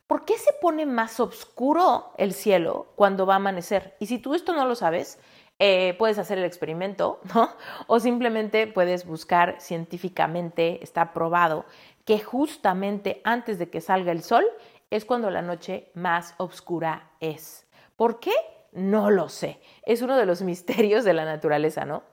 ¿Por qué se pone más oscuro el cielo cuando va a amanecer? Y si tú esto no lo sabes, eh, puedes hacer el experimento, ¿no? O simplemente puedes buscar científicamente, está probado, que justamente antes de que salga el sol es cuando la noche más oscura es. ¿Por qué? No lo sé. Es uno de los misterios de la naturaleza, ¿no?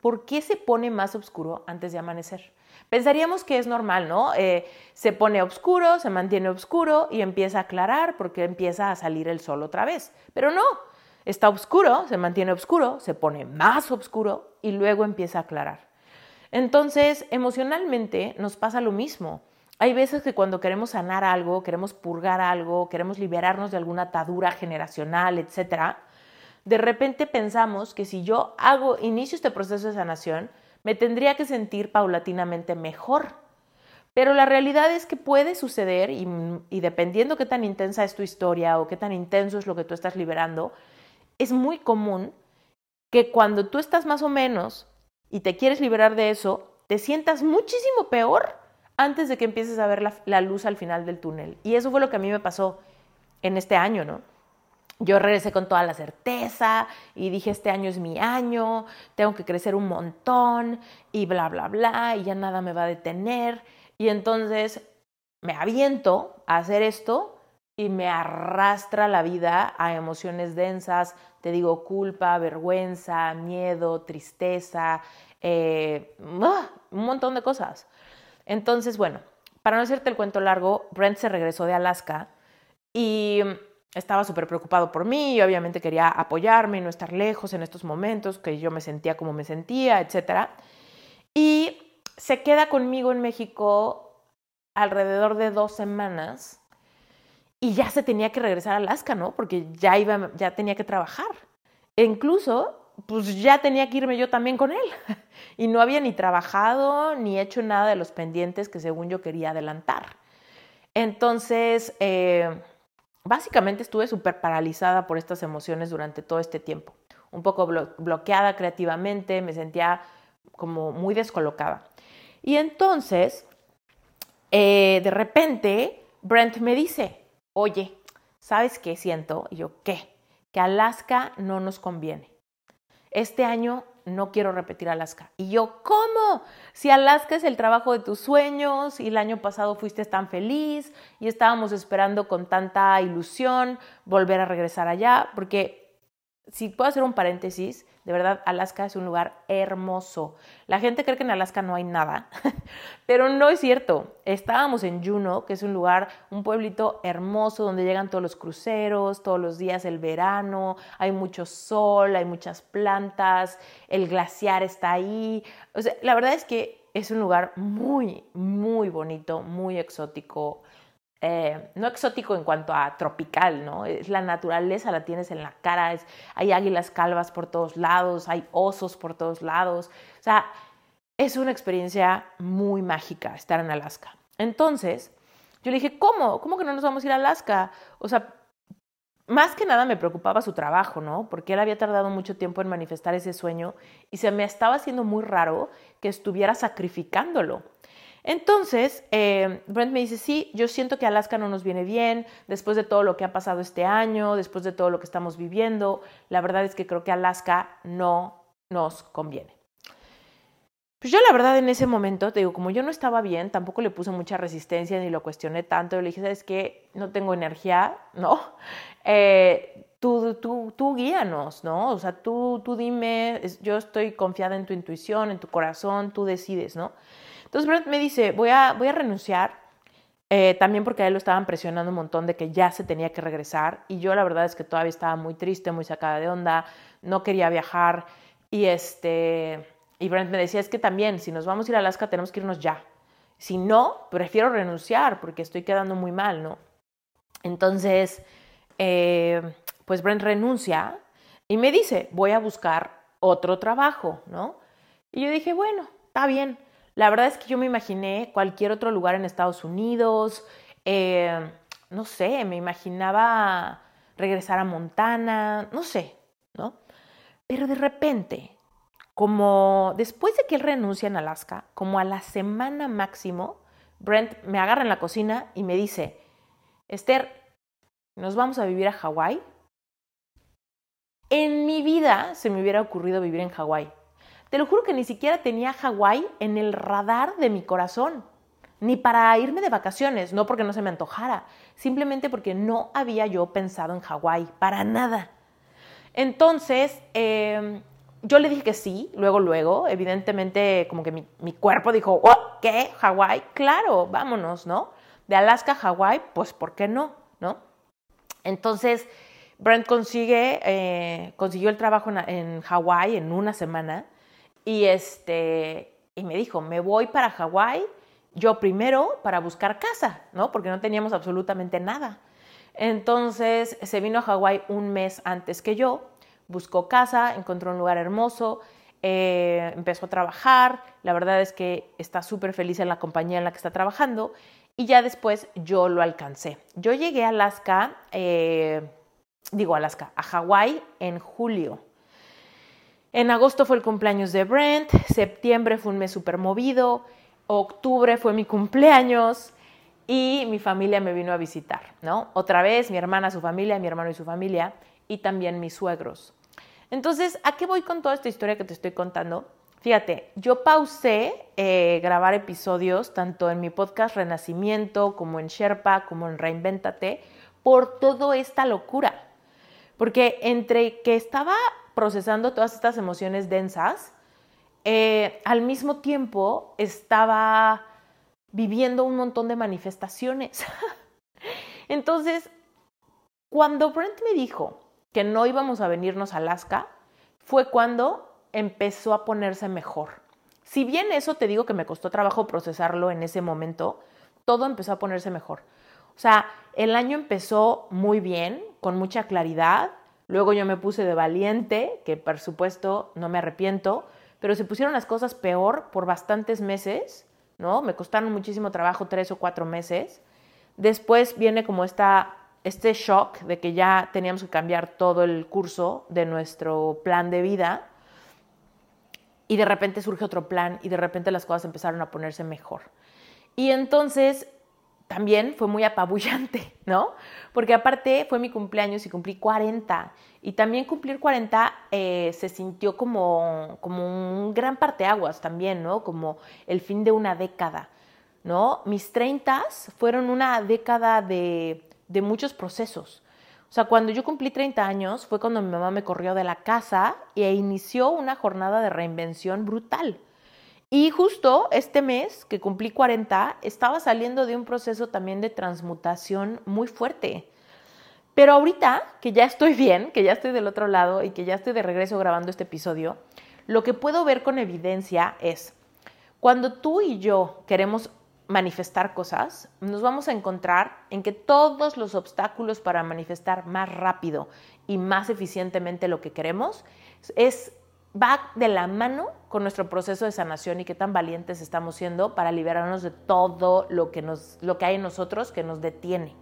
¿Por qué se pone más oscuro antes de amanecer? Pensaríamos que es normal, ¿no? Eh, se pone oscuro, se mantiene oscuro y empieza a aclarar porque empieza a salir el sol otra vez. Pero no, está oscuro, se mantiene oscuro, se pone más oscuro y luego empieza a aclarar. Entonces, emocionalmente nos pasa lo mismo. Hay veces que cuando queremos sanar algo, queremos purgar algo, queremos liberarnos de alguna atadura generacional, etcétera, de repente pensamos que si yo hago, inicio este proceso de sanación, me tendría que sentir paulatinamente mejor. Pero la realidad es que puede suceder y, y, dependiendo qué tan intensa es tu historia o qué tan intenso es lo que tú estás liberando, es muy común que cuando tú estás más o menos y te quieres liberar de eso, te sientas muchísimo peor antes de que empieces a ver la, luz al final del túnel. Y eso fue lo que a mí me pasó en este año, ¿no? Yo regresé con toda la certeza y dije, este año es mi año, tengo que crecer un montón y bla, bla, bla, y ya nada me va a detener. Y entonces me aviento a hacer esto y me arrastra la vida a emociones densas, te digo, culpa, vergüenza, miedo, tristeza, eh, ¡ah! un montón de cosas. Entonces, bueno, para no hacerte el cuento largo, Brent se regresó de Alaska y estaba súper preocupado por mí y obviamente quería apoyarme y no estar lejos en estos momentos, que yo me sentía como me sentía, etc. Y se queda conmigo en México alrededor de dos semanas y ya se tenía que regresar a Alaska, ¿no? Porque ya, iba, ya tenía que trabajar. E incluso pues ya tenía que irme yo también con él. Y no había ni trabajado ni hecho nada de los pendientes que según yo quería adelantar. Entonces, eh, básicamente estuve súper paralizada por estas emociones durante todo este tiempo. Un poco bloqueada creativamente, me sentía como muy descolocada. Y entonces, eh, de repente, Brent me dice, oye, ¿sabes qué siento? Y yo, ¿qué? Que Alaska no nos conviene este año no quiero repetir Alaska. Y yo, ¿cómo? Si Alaska es el trabajo de tus sueños y el año pasado fuiste tan feliz y estábamos esperando con tanta ilusión volver a regresar allá, porque si puedo hacer un paréntesis, de verdad, Alaska es un lugar hermoso. La gente cree que en Alaska no hay nada, pero no es cierto. Estábamos en Juneau, que es un lugar, un pueblito hermoso donde llegan todos los cruceros, todos los días el verano, hay mucho sol, hay muchas plantas, el glaciar está ahí. O sea, la verdad es que es un lugar muy, muy bonito, muy exótico. Eh, no exótico en cuanto a tropical, ¿no? Es la naturaleza, la tienes en la cara, hay águilas calvas por todos lados, hay osos por todos lados. O sea, es una experiencia muy mágica estar en Alaska. Entonces, yo le dije, ¿cómo? ¿Cómo que no nos vamos a ir a Alaska? O sea, más que nada me preocupaba su trabajo, ¿no? Porque él había tardado mucho tiempo en manifestar ese sueño y se me estaba haciendo muy raro que estuviera sacrificándolo. Entonces, eh, Brent me dice, sí, yo siento que Alaska no nos viene bien, después de todo lo que ha pasado este año, después de todo lo que estamos viviendo, la verdad es que creo que Alaska no nos conviene. Pues yo la verdad en ese momento, te digo, como yo no estaba bien, tampoco le puse mucha resistencia ni lo cuestioné tanto, le dije, ¿sabes qué? No tengo energía, ¿no? Eh, tú, tú, tú guíanos, ¿no? O sea, tú, tú dime, yo estoy confiada en tu intuición, en tu corazón, tú decides, ¿no? Entonces Brent me dice, voy a, voy a renunciar, eh, también porque a él lo estaban presionando un montón de que ya se tenía que regresar y yo la verdad es que todavía estaba muy triste, muy sacada de onda, no quería viajar y este y Brent me decía, es que también si nos vamos a ir a Alaska tenemos que irnos ya. Si no, prefiero renunciar porque estoy quedando muy mal, ¿no? Entonces, eh, pues Brent renuncia y me dice, voy a buscar otro trabajo, ¿no? Y yo dije, bueno, está bien. La verdad es que yo me imaginé cualquier otro lugar en Estados Unidos, eh, no sé, me imaginaba regresar a Montana, no sé, ¿no? Pero de repente, como después de que él renuncia en Alaska, como a la semana máximo, Brent me agarra en la cocina y me dice, Esther, ¿nos vamos a vivir a Hawái? En mi vida se me hubiera ocurrido vivir en Hawái. Te lo juro que ni siquiera tenía Hawái en el radar de mi corazón, ni para irme de vacaciones, no porque no se me antojara, simplemente porque no había yo pensado en Hawái, para nada. Entonces, em, yo le dije que sí, luego, luego, evidentemente como que mi, cuerpo dijo, oh, ¿qué? ¿Hawái? Claro, vámonos, ¿no? De Alaska a Hawái, pues ¿por qué no? ¿No? Entonces, Brent consigue, eh, consiguió el trabajo en, en Hawái en una semana y, este, y me dijo, me voy para Hawái, yo primero para buscar casa, ¿no? Porque no teníamos absolutamente nada. Entonces se vino a Hawái un mes antes que yo, buscó casa, encontró un lugar hermoso, eh, empezó a trabajar, la verdad es que está súper feliz en la compañía en la que está trabajando y ya después yo lo alcancé. Yo llegué a Alaska, eh, digo Alaska, a Hawái en julio. En agosto fue el cumpleaños de Brent, septiembre fue un mes súper movido, octubre fue mi cumpleaños y mi familia me vino a visitar, ¿no? Otra vez mi hermana, su familia, mi hermano y su familia y también mis suegros. Entonces, ¿a qué voy con toda esta historia que te estoy contando? Fíjate, yo pausé eh, grabar episodios tanto en mi podcast Renacimiento como en Sherpa, como en Reinventate, por toda esta locura. Porque entre que estaba procesando todas estas emociones densas, eh, al mismo tiempo estaba viviendo un montón de manifestaciones. Entonces, cuando Brent me dijo que no íbamos a venirnos a Alaska, fue cuando empezó a ponerse mejor. Si bien eso te digo que me costó trabajo procesarlo en ese momento, todo empezó a ponerse mejor. O sea, el año empezó muy bien, con mucha claridad, Luego yo me puse de valiente, que por supuesto no me arrepiento, pero se pusieron las cosas peor por bastantes meses, ¿no? Me costaron muchísimo trabajo, tres o cuatro meses. Después viene como esta, este shock de que ya teníamos que cambiar todo el curso de nuestro plan de vida. Y de repente surge otro plan y de repente las cosas empezaron a ponerse mejor. Y entonces también fue muy apabullante, ¿no? Porque aparte fue mi cumpleaños y cumplí 40. Y también cumplir 40 eh, se sintió como, como un gran parteaguas también, ¿no? Como el fin de una década, ¿no? Mis 30 fueron una década de, de muchos procesos. O sea, cuando yo cumplí 30 años fue cuando mi mamá me corrió de la casa e inició una jornada de reinvención brutal. Y justo este mes que cumplí 40, estaba saliendo de un proceso también de transmutación muy fuerte. Pero ahorita que ya estoy bien, que ya estoy del otro lado y que ya estoy de regreso grabando este episodio, lo que puedo ver con evidencia es, cuando tú y yo queremos manifestar cosas, nos vamos a encontrar en que todos los obstáculos para manifestar más rápido y más eficientemente lo que queremos es va de la mano con nuestro proceso de sanación y qué tan valientes estamos siendo para liberarnos de todo lo que, nos, lo que hay en nosotros que nos detiene.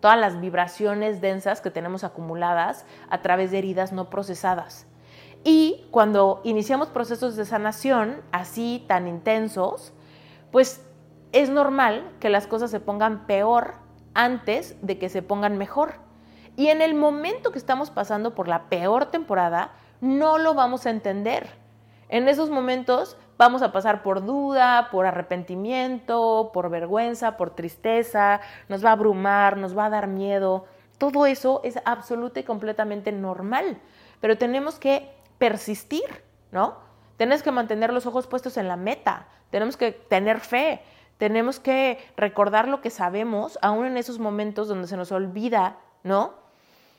Todas las vibraciones densas que tenemos acumuladas a través de heridas no procesadas. Y cuando iniciamos procesos de sanación así tan intensos, pues es normal que las cosas se pongan peor antes de que se pongan mejor. Y en el momento que estamos pasando por la peor temporada, no lo vamos a entender. En esos momentos vamos a pasar por duda, por arrepentimiento, por vergüenza, por tristeza, nos va a abrumar, nos va a dar miedo. Todo eso es absoluta y completamente normal, pero tenemos que persistir, ¿no? Tenemos que mantener los ojos puestos en la meta, tenemos que tener fe, tenemos que recordar lo que sabemos, aún en esos momentos donde se nos olvida, ¿no?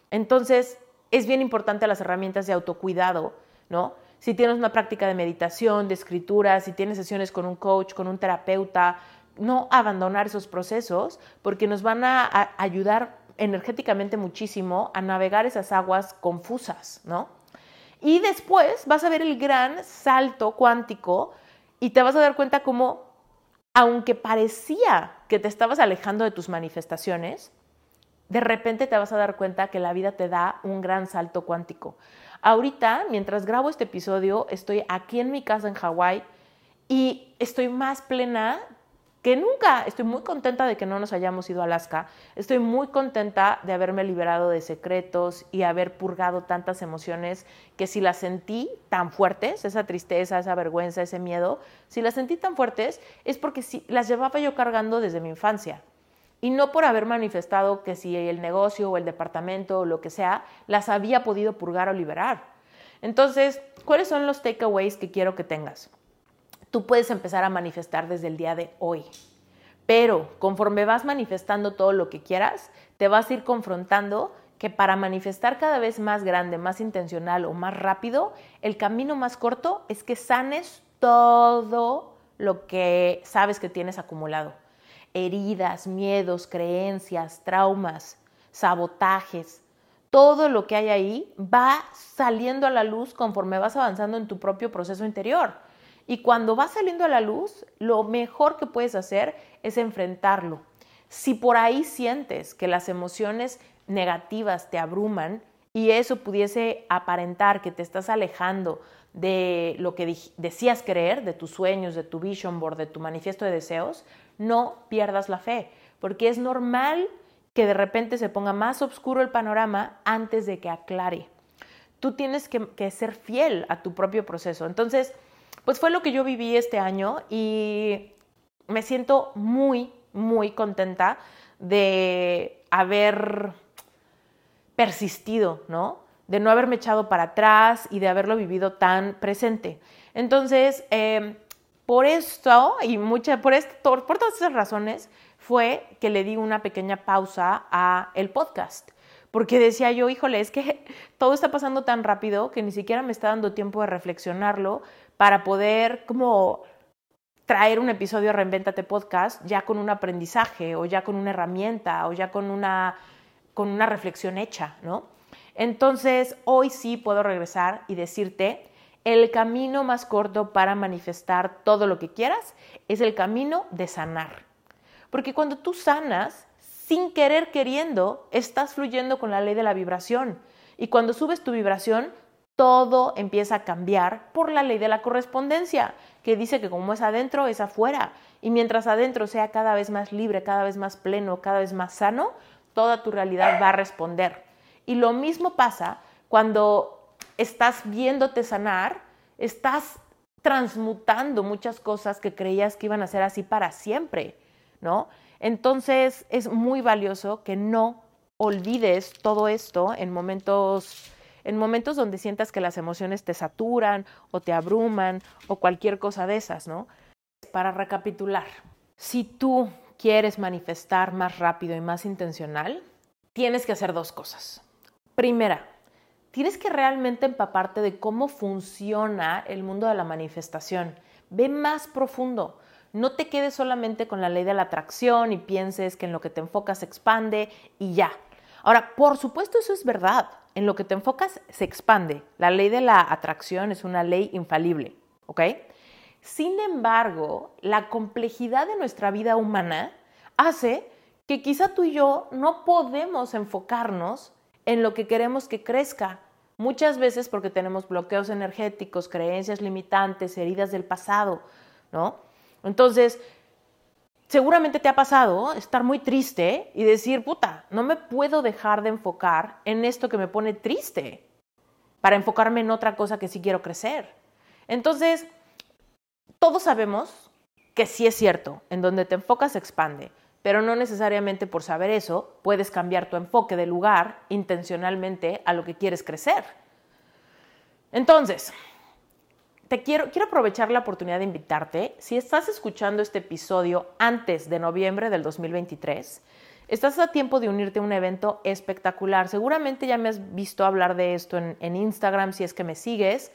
Entonces, es bien importante las herramientas de autocuidado, ¿no? Si tienes una práctica de meditación, de escritura, si tienes sesiones con un coach, con un terapeuta, no abandonar esos procesos porque nos van a, ayudar energéticamente muchísimo a navegar esas aguas confusas, ¿no? Y después vas a ver el gran salto cuántico y te vas a dar cuenta cómo, aunque parecía que te estabas alejando de tus manifestaciones, de repente te vas a dar cuenta que la vida te da un gran salto cuántico. Ahorita, mientras grabo este episodio, estoy aquí en mi casa en Hawái y estoy más plena que nunca. Estoy muy contenta de que no nos hayamos ido a Alaska. Estoy muy contenta de haberme liberado de secretos y haber purgado tantas emociones que si las sentí tan fuertes, esa tristeza, esa vergüenza, ese miedo, si las sentí tan fuertes es porque las llevaba yo cargando desde mi infancia y no por haber manifestado que si el negocio o el departamento o lo que sea las había podido purgar o liberar. Entonces, ¿cuáles son los takeaways que quiero que tengas? Tú puedes empezar a manifestar desde el día de hoy, pero conforme vas manifestando todo lo que quieras, te vas a ir confrontando que para manifestar cada vez más grande, más intencional o más rápido, el camino más corto es que sanes todo lo que sabes que tienes acumulado heridas, miedos, creencias, traumas, sabotajes, todo lo que hay ahí va saliendo a la luz conforme vas avanzando en tu propio proceso interior. Y cuando va saliendo a la luz, lo mejor que puedes hacer es enfrentarlo. Si por ahí sientes que las emociones negativas te abruman y eso pudiese aparentar que te estás alejando de lo que decías creer, de tus sueños, de tu vision board, de tu manifiesto de deseos, no pierdas la fe, porque es normal que de repente se ponga más oscuro el panorama antes de que aclare. Tú tienes que, ser fiel a tu propio proceso. Entonces, pues fue lo que yo viví este año y me siento muy, muy contenta de haber persistido, ¿no? De no haberme echado para atrás y de haberlo vivido tan presente. Entonces, eh, por esto y mucha, por, esto, por todas esas razones fue que le di una pequeña pausa a el podcast. Porque decía yo, híjole, es que todo está pasando tan rápido que ni siquiera me está dando tiempo de reflexionarlo para poder como traer un episodio de Reinventate Podcast ya con un aprendizaje o ya con una herramienta o ya con una, con una reflexión hecha, ¿no? Entonces, hoy sí puedo regresar y decirte el camino más corto para manifestar todo lo que quieras es el camino de sanar. Porque cuando tú sanas, sin querer queriendo, estás fluyendo con la ley de la vibración. Y cuando subes tu vibración, todo empieza a cambiar por la ley de la correspondencia, que dice que como es adentro, es afuera. Y mientras adentro sea cada vez más libre, cada vez más pleno, cada vez más sano, toda tu realidad va a responder. Y lo mismo pasa cuando estás viéndote sanar, estás transmutando muchas cosas que creías que iban a ser así para siempre, ¿no? Entonces es muy valioso que no olvides todo esto en momentos en momentos donde sientas que las emociones te saturan o te abruman o cualquier cosa de esas, ¿no? Para recapitular, si tú quieres manifestar más rápido y más intencional, tienes que hacer dos cosas. Primera, tienes que realmente empaparte de cómo funciona el mundo de la manifestación. Ve más profundo. No te quedes solamente con la ley de la atracción y pienses que en lo que te enfocas se expande y ya. Ahora, por supuesto eso es verdad. En lo que te enfocas se expande. La ley de la atracción es una ley infalible, ¿ok? Sin embargo, la complejidad de nuestra vida humana hace que quizá tú y yo no podemos enfocarnos en lo que queremos que crezca. Muchas veces porque tenemos bloqueos energéticos, creencias limitantes, heridas del pasado, ¿no? Entonces, seguramente te ha pasado estar muy triste y decir, puta, no me puedo dejar de enfocar en esto que me pone triste para enfocarme en otra cosa que sí quiero crecer. Entonces, todos sabemos que sí es cierto, en donde te enfocas se expande, pero no necesariamente por saber eso puedes cambiar tu enfoque de lugar intencionalmente a lo que quieres crecer. Entonces, quiero, quiero aprovechar la oportunidad de invitarte, si estás escuchando este episodio antes de noviembre del 2023, estás a tiempo de unirte a un evento espectacular. Seguramente ya me has visto hablar de esto en, en Instagram si es que me sigues,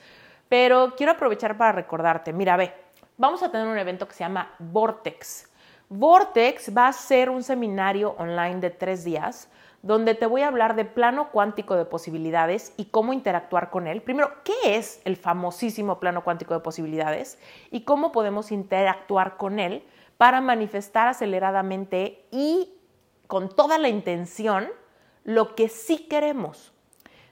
pero quiero aprovechar para recordarte, mira, ve, vamos a tener un evento que se llama Vortex. Vortex va a ser un seminario online de tres días donde te voy a hablar de plano cuántico de posibilidades y cómo interactuar con él. Primero, ¿qué es el famosísimo plano cuántico de posibilidades y cómo podemos interactuar con él para manifestar aceleradamente y con toda la intención lo que sí queremos?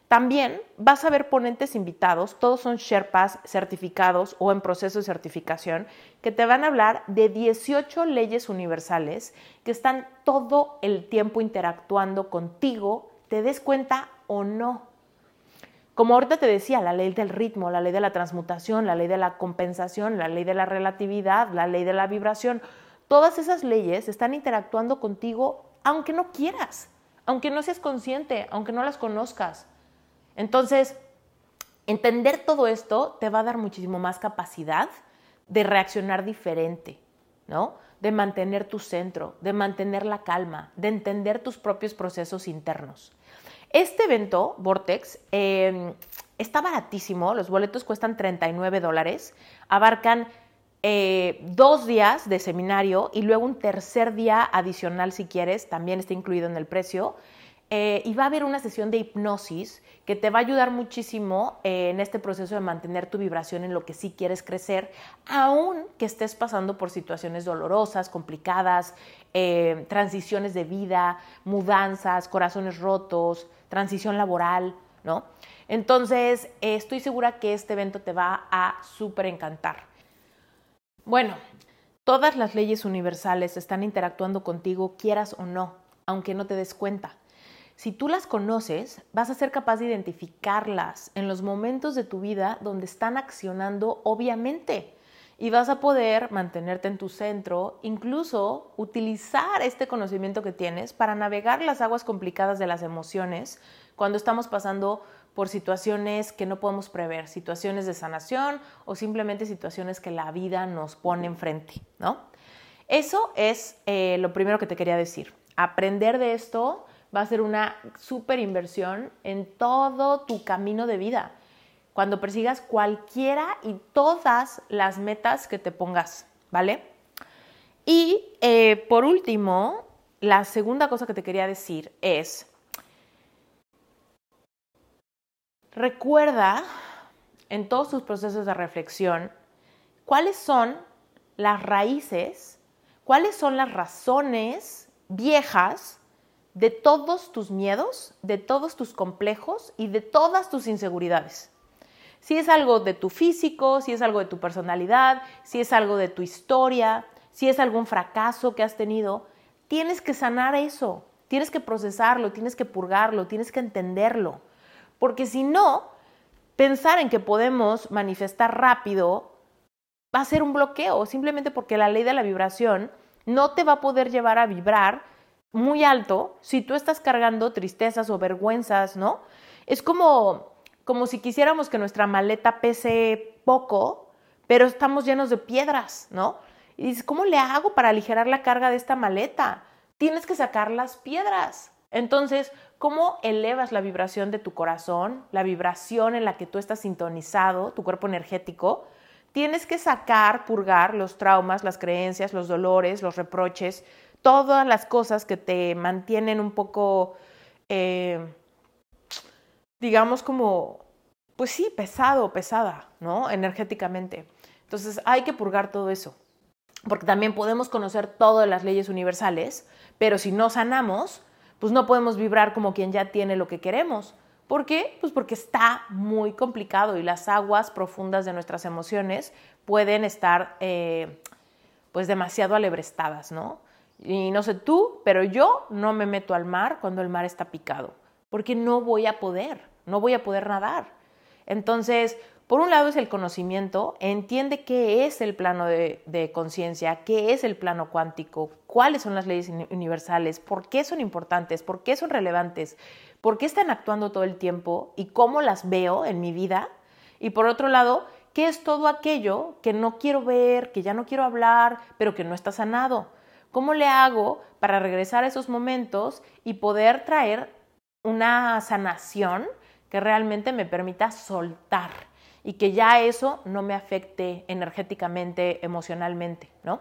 También vas a ver ponentes invitados, todos son Sherpas certificados o en proceso de certificación, que te van a hablar de 18 leyes universales que están todo el tiempo interactuando contigo, te des cuenta o no. Como ahorita te decía, la ley del ritmo, la ley de la transmutación, la ley de la compensación, la ley de la relatividad, la ley de la vibración, todas esas leyes están interactuando contigo aunque no quieras, aunque no seas consciente, aunque no las conozcas. Entonces, entender todo esto te va a dar muchísimo más capacidad de reaccionar diferente, ¿no? De mantener tu centro, de mantener la calma, de entender tus propios procesos internos. Este evento, Vortex, em, está baratísimo, los boletos cuestan 39 dólares, abarcan eh, dos días de seminario y luego un tercer día adicional si quieres, también está incluido en el precio. Eh, y va a haber una sesión de hipnosis que te va a ayudar muchísimo eh, en este proceso de mantener tu vibración en lo que sí quieres crecer, aun que estés pasando por situaciones dolorosas, complicadas, eh, transiciones de vida, mudanzas, corazones rotos, transición laboral, ¿no? Entonces, estoy segura que este evento te va a súper encantar. Bueno, todas las leyes universales están interactuando contigo, quieras o no, aunque no te des cuenta. Si tú las conoces, vas a ser capaz de identificarlas en los momentos de tu vida donde están accionando obviamente y vas a poder mantenerte en tu centro, incluso utilizar este conocimiento que tienes para navegar las aguas complicadas de las emociones cuando estamos pasando por situaciones que no podemos prever, situaciones de sanación o simplemente situaciones que la vida nos pone enfrente, ¿no? Eso es eh, lo primero que te quería decir. Aprender de esto va a ser una súper inversión en todo tu camino de vida. Cuando persigas cualquiera y todas las metas que te pongas, ¿vale? Y eh, por último, la segunda cosa que te quería decir es, recuerda en todos tus procesos de reflexión cuáles son las raíces, cuáles son las razones viejas de todos tus miedos, de todos tus complejos y de todas tus inseguridades. Si es algo de tu físico, si es algo de tu personalidad, si es algo de tu historia, si es algún fracaso que has tenido, tienes que sanar eso, tienes que procesarlo, tienes que purgarlo, tienes que entenderlo. Porque si no, pensar en que podemos manifestar rápido va a ser un bloqueo, simplemente porque la ley de la vibración no te va a poder llevar a vibrar muy alto si tú estás cargando tristezas o vergüenzas, ¿no? Es como, como si quisiéramos que nuestra maleta pese poco, pero estamos llenos de piedras, ¿no? Y dices, ¿cómo le hago para aligerar la carga de esta maleta? Tienes que sacar las piedras. Entonces, ¿cómo elevas la vibración de tu corazón, la vibración en la que tú estás sintonizado, tu cuerpo energético? Tienes que sacar, purgar los traumas, las creencias, los dolores, los reproches, todas las cosas que te mantienen un poco, eh, digamos como, pues sí, pesado, pesada, ¿no? Energéticamente. Entonces hay que purgar todo eso porque también podemos conocer todas las leyes universales, pero si no sanamos, pues no podemos vibrar como quien ya tiene lo que queremos. ¿Por qué? Pues porque está muy complicado y las aguas profundas de nuestras emociones pueden estar eh, pues demasiado alebrestadas, ¿no? Y no sé tú, pero yo no me meto al mar cuando el mar está picado, porque no voy a poder, no voy a poder nadar. Entonces, por un lado es el conocimiento, entiende qué es el plano de, conciencia, qué es el plano cuántico, cuáles son las leyes universales, por qué son importantes, por qué son relevantes, por qué están actuando todo el tiempo y cómo las veo en mi vida. Y por otro lado, qué es todo aquello que no quiero ver, que ya no quiero hablar, pero que no está sanado. ¿Cómo le hago para regresar a esos momentos y poder traer una sanación que realmente me permita soltar? y que ya eso no me afecte energéticamente, emocionalmente, ¿no?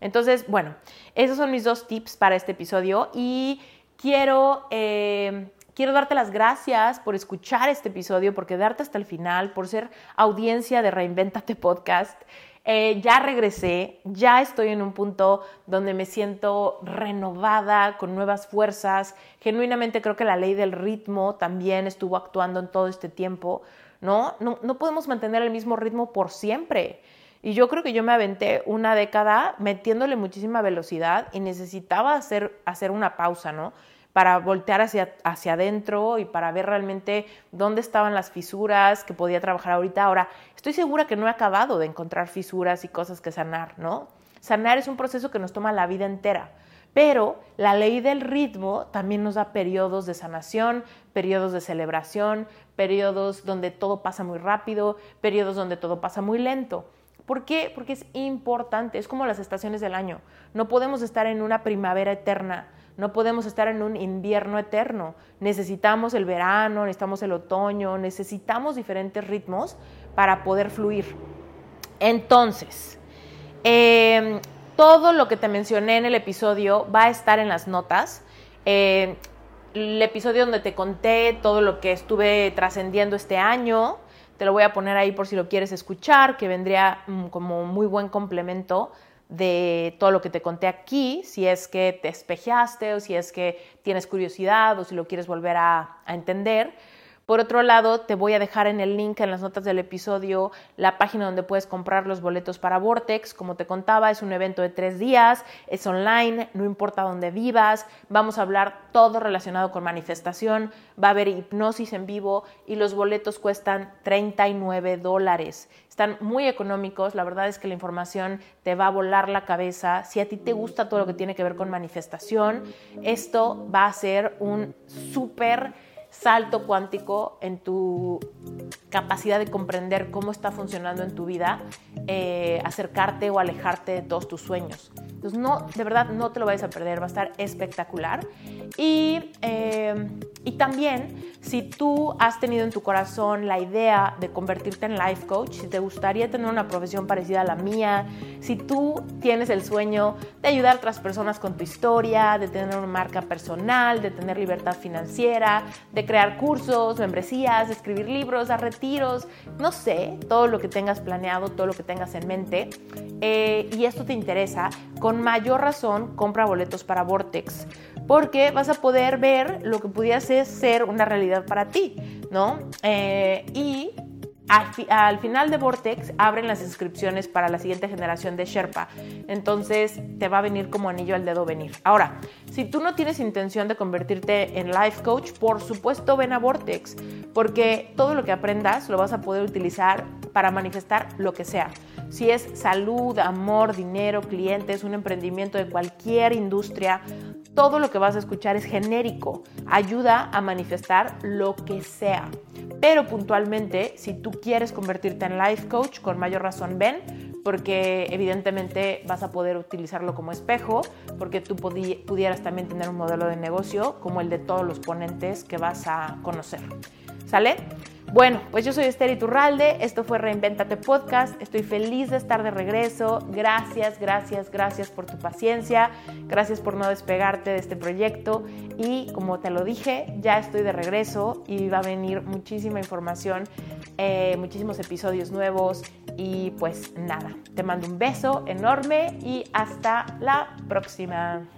Entonces, bueno, esos son mis dos tips para este episodio y quiero, eh, quiero darte las gracias por escuchar este episodio, por quedarte hasta el final, por ser audiencia de Reinventate Podcast. Eh, ya regresé, ya estoy en un punto donde me siento renovada, con nuevas fuerzas. Genuinamente creo que la ley del ritmo también estuvo actuando en todo este tiempo. ¿no? No, podemos mantener el mismo ritmo por siempre. Y yo creo que yo me aventé una década metiéndole muchísima velocidad y necesitaba hacer, hacer una pausa, ¿no? Para voltear hacia, hacia adentro y para ver realmente dónde estaban las fisuras que podía trabajar ahorita. Ahora, estoy segura que no he acabado de encontrar fisuras y cosas que sanar, ¿no? Sanar es un proceso que nos toma la vida entera. Pero la ley del ritmo también nos da periodos de sanación, periodos de celebración, periodos donde todo pasa muy rápido, periodos donde todo pasa muy lento. ¿Por qué? Porque es importante, es como las estaciones del año. No podemos estar en una primavera eterna, no podemos estar en un invierno eterno. Necesitamos el verano, necesitamos el otoño, necesitamos diferentes ritmos para poder fluir. Entonces, eh, todo lo que te mencioné en el episodio va a estar en las notas. Eh, el episodio donde te conté todo lo que estuve trascendiendo este año, te lo voy a poner ahí por si lo quieres escuchar, que vendría mm, como muy buen complemento de todo lo que te conté aquí, si es que te espejaste o si es que tienes curiosidad o si lo quieres volver a, a entender. Por otro lado, te voy a dejar en el link en las notas del episodio la página donde puedes comprar los boletos para Vortex. Como te contaba, es un evento de tres días, es online, no importa dónde vivas. Vamos a hablar todo relacionado con manifestación. Va a haber hipnosis en vivo y los boletos cuestan 39 dólares. Están muy económicos, la verdad es que la información te va a volar la cabeza. Si a ti te gusta todo lo que tiene que ver con manifestación, esto va a ser un súper salto cuántico en tu capacidad de comprender cómo está funcionando en tu vida, eh, acercarte o alejarte de todos tus sueños. Entonces, no, de verdad, no te lo vayas a perder, va a estar espectacular. Y, eh, y también, si tú has tenido en tu corazón la idea de convertirte en life coach, si te gustaría tener una profesión parecida a la mía, si tú tienes el sueño de ayudar a otras personas con tu historia, de tener una marca personal, de tener libertad financiera, de crear cursos, membresías, de escribir libros, dar retiros, no sé, todo lo que tengas planeado, todo lo que tengas en mente, eh, y esto te interesa, con mayor razón compra boletos para Vortex, porque vas a poder ver lo que pudiese ser una realidad para ti, ¿no? Eh, y al, final de Vortex abren las inscripciones para la siguiente generación de Sherpa. Entonces te va a venir como anillo al dedo venir. Ahora, si tú no tienes intención de convertirte en life coach, por supuesto ven a Vortex, porque todo lo que aprendas lo vas a poder utilizar para manifestar lo que sea. Si es salud, amor, dinero, clientes, un emprendimiento de cualquier industria, todo lo que vas a escuchar es genérico, ayuda a manifestar lo que sea. Pero puntualmente, si tú quieres convertirte en life coach, con mayor razón ven, porque evidentemente vas a poder utilizarlo como espejo, porque tú pudieras también tener un modelo de negocio como el de todos los ponentes que vas a conocer. ¿Sale? Bueno, pues yo soy Esther Iturralde, esto fue Reinventate Podcast, estoy feliz de estar de regreso, gracias, gracias, gracias por tu paciencia, gracias por no despegarte de este proyecto y como te lo dije, ya estoy de regreso y va a venir muchísima información, eh, muchísimos episodios nuevos y pues nada, te mando un beso enorme y hasta la próxima.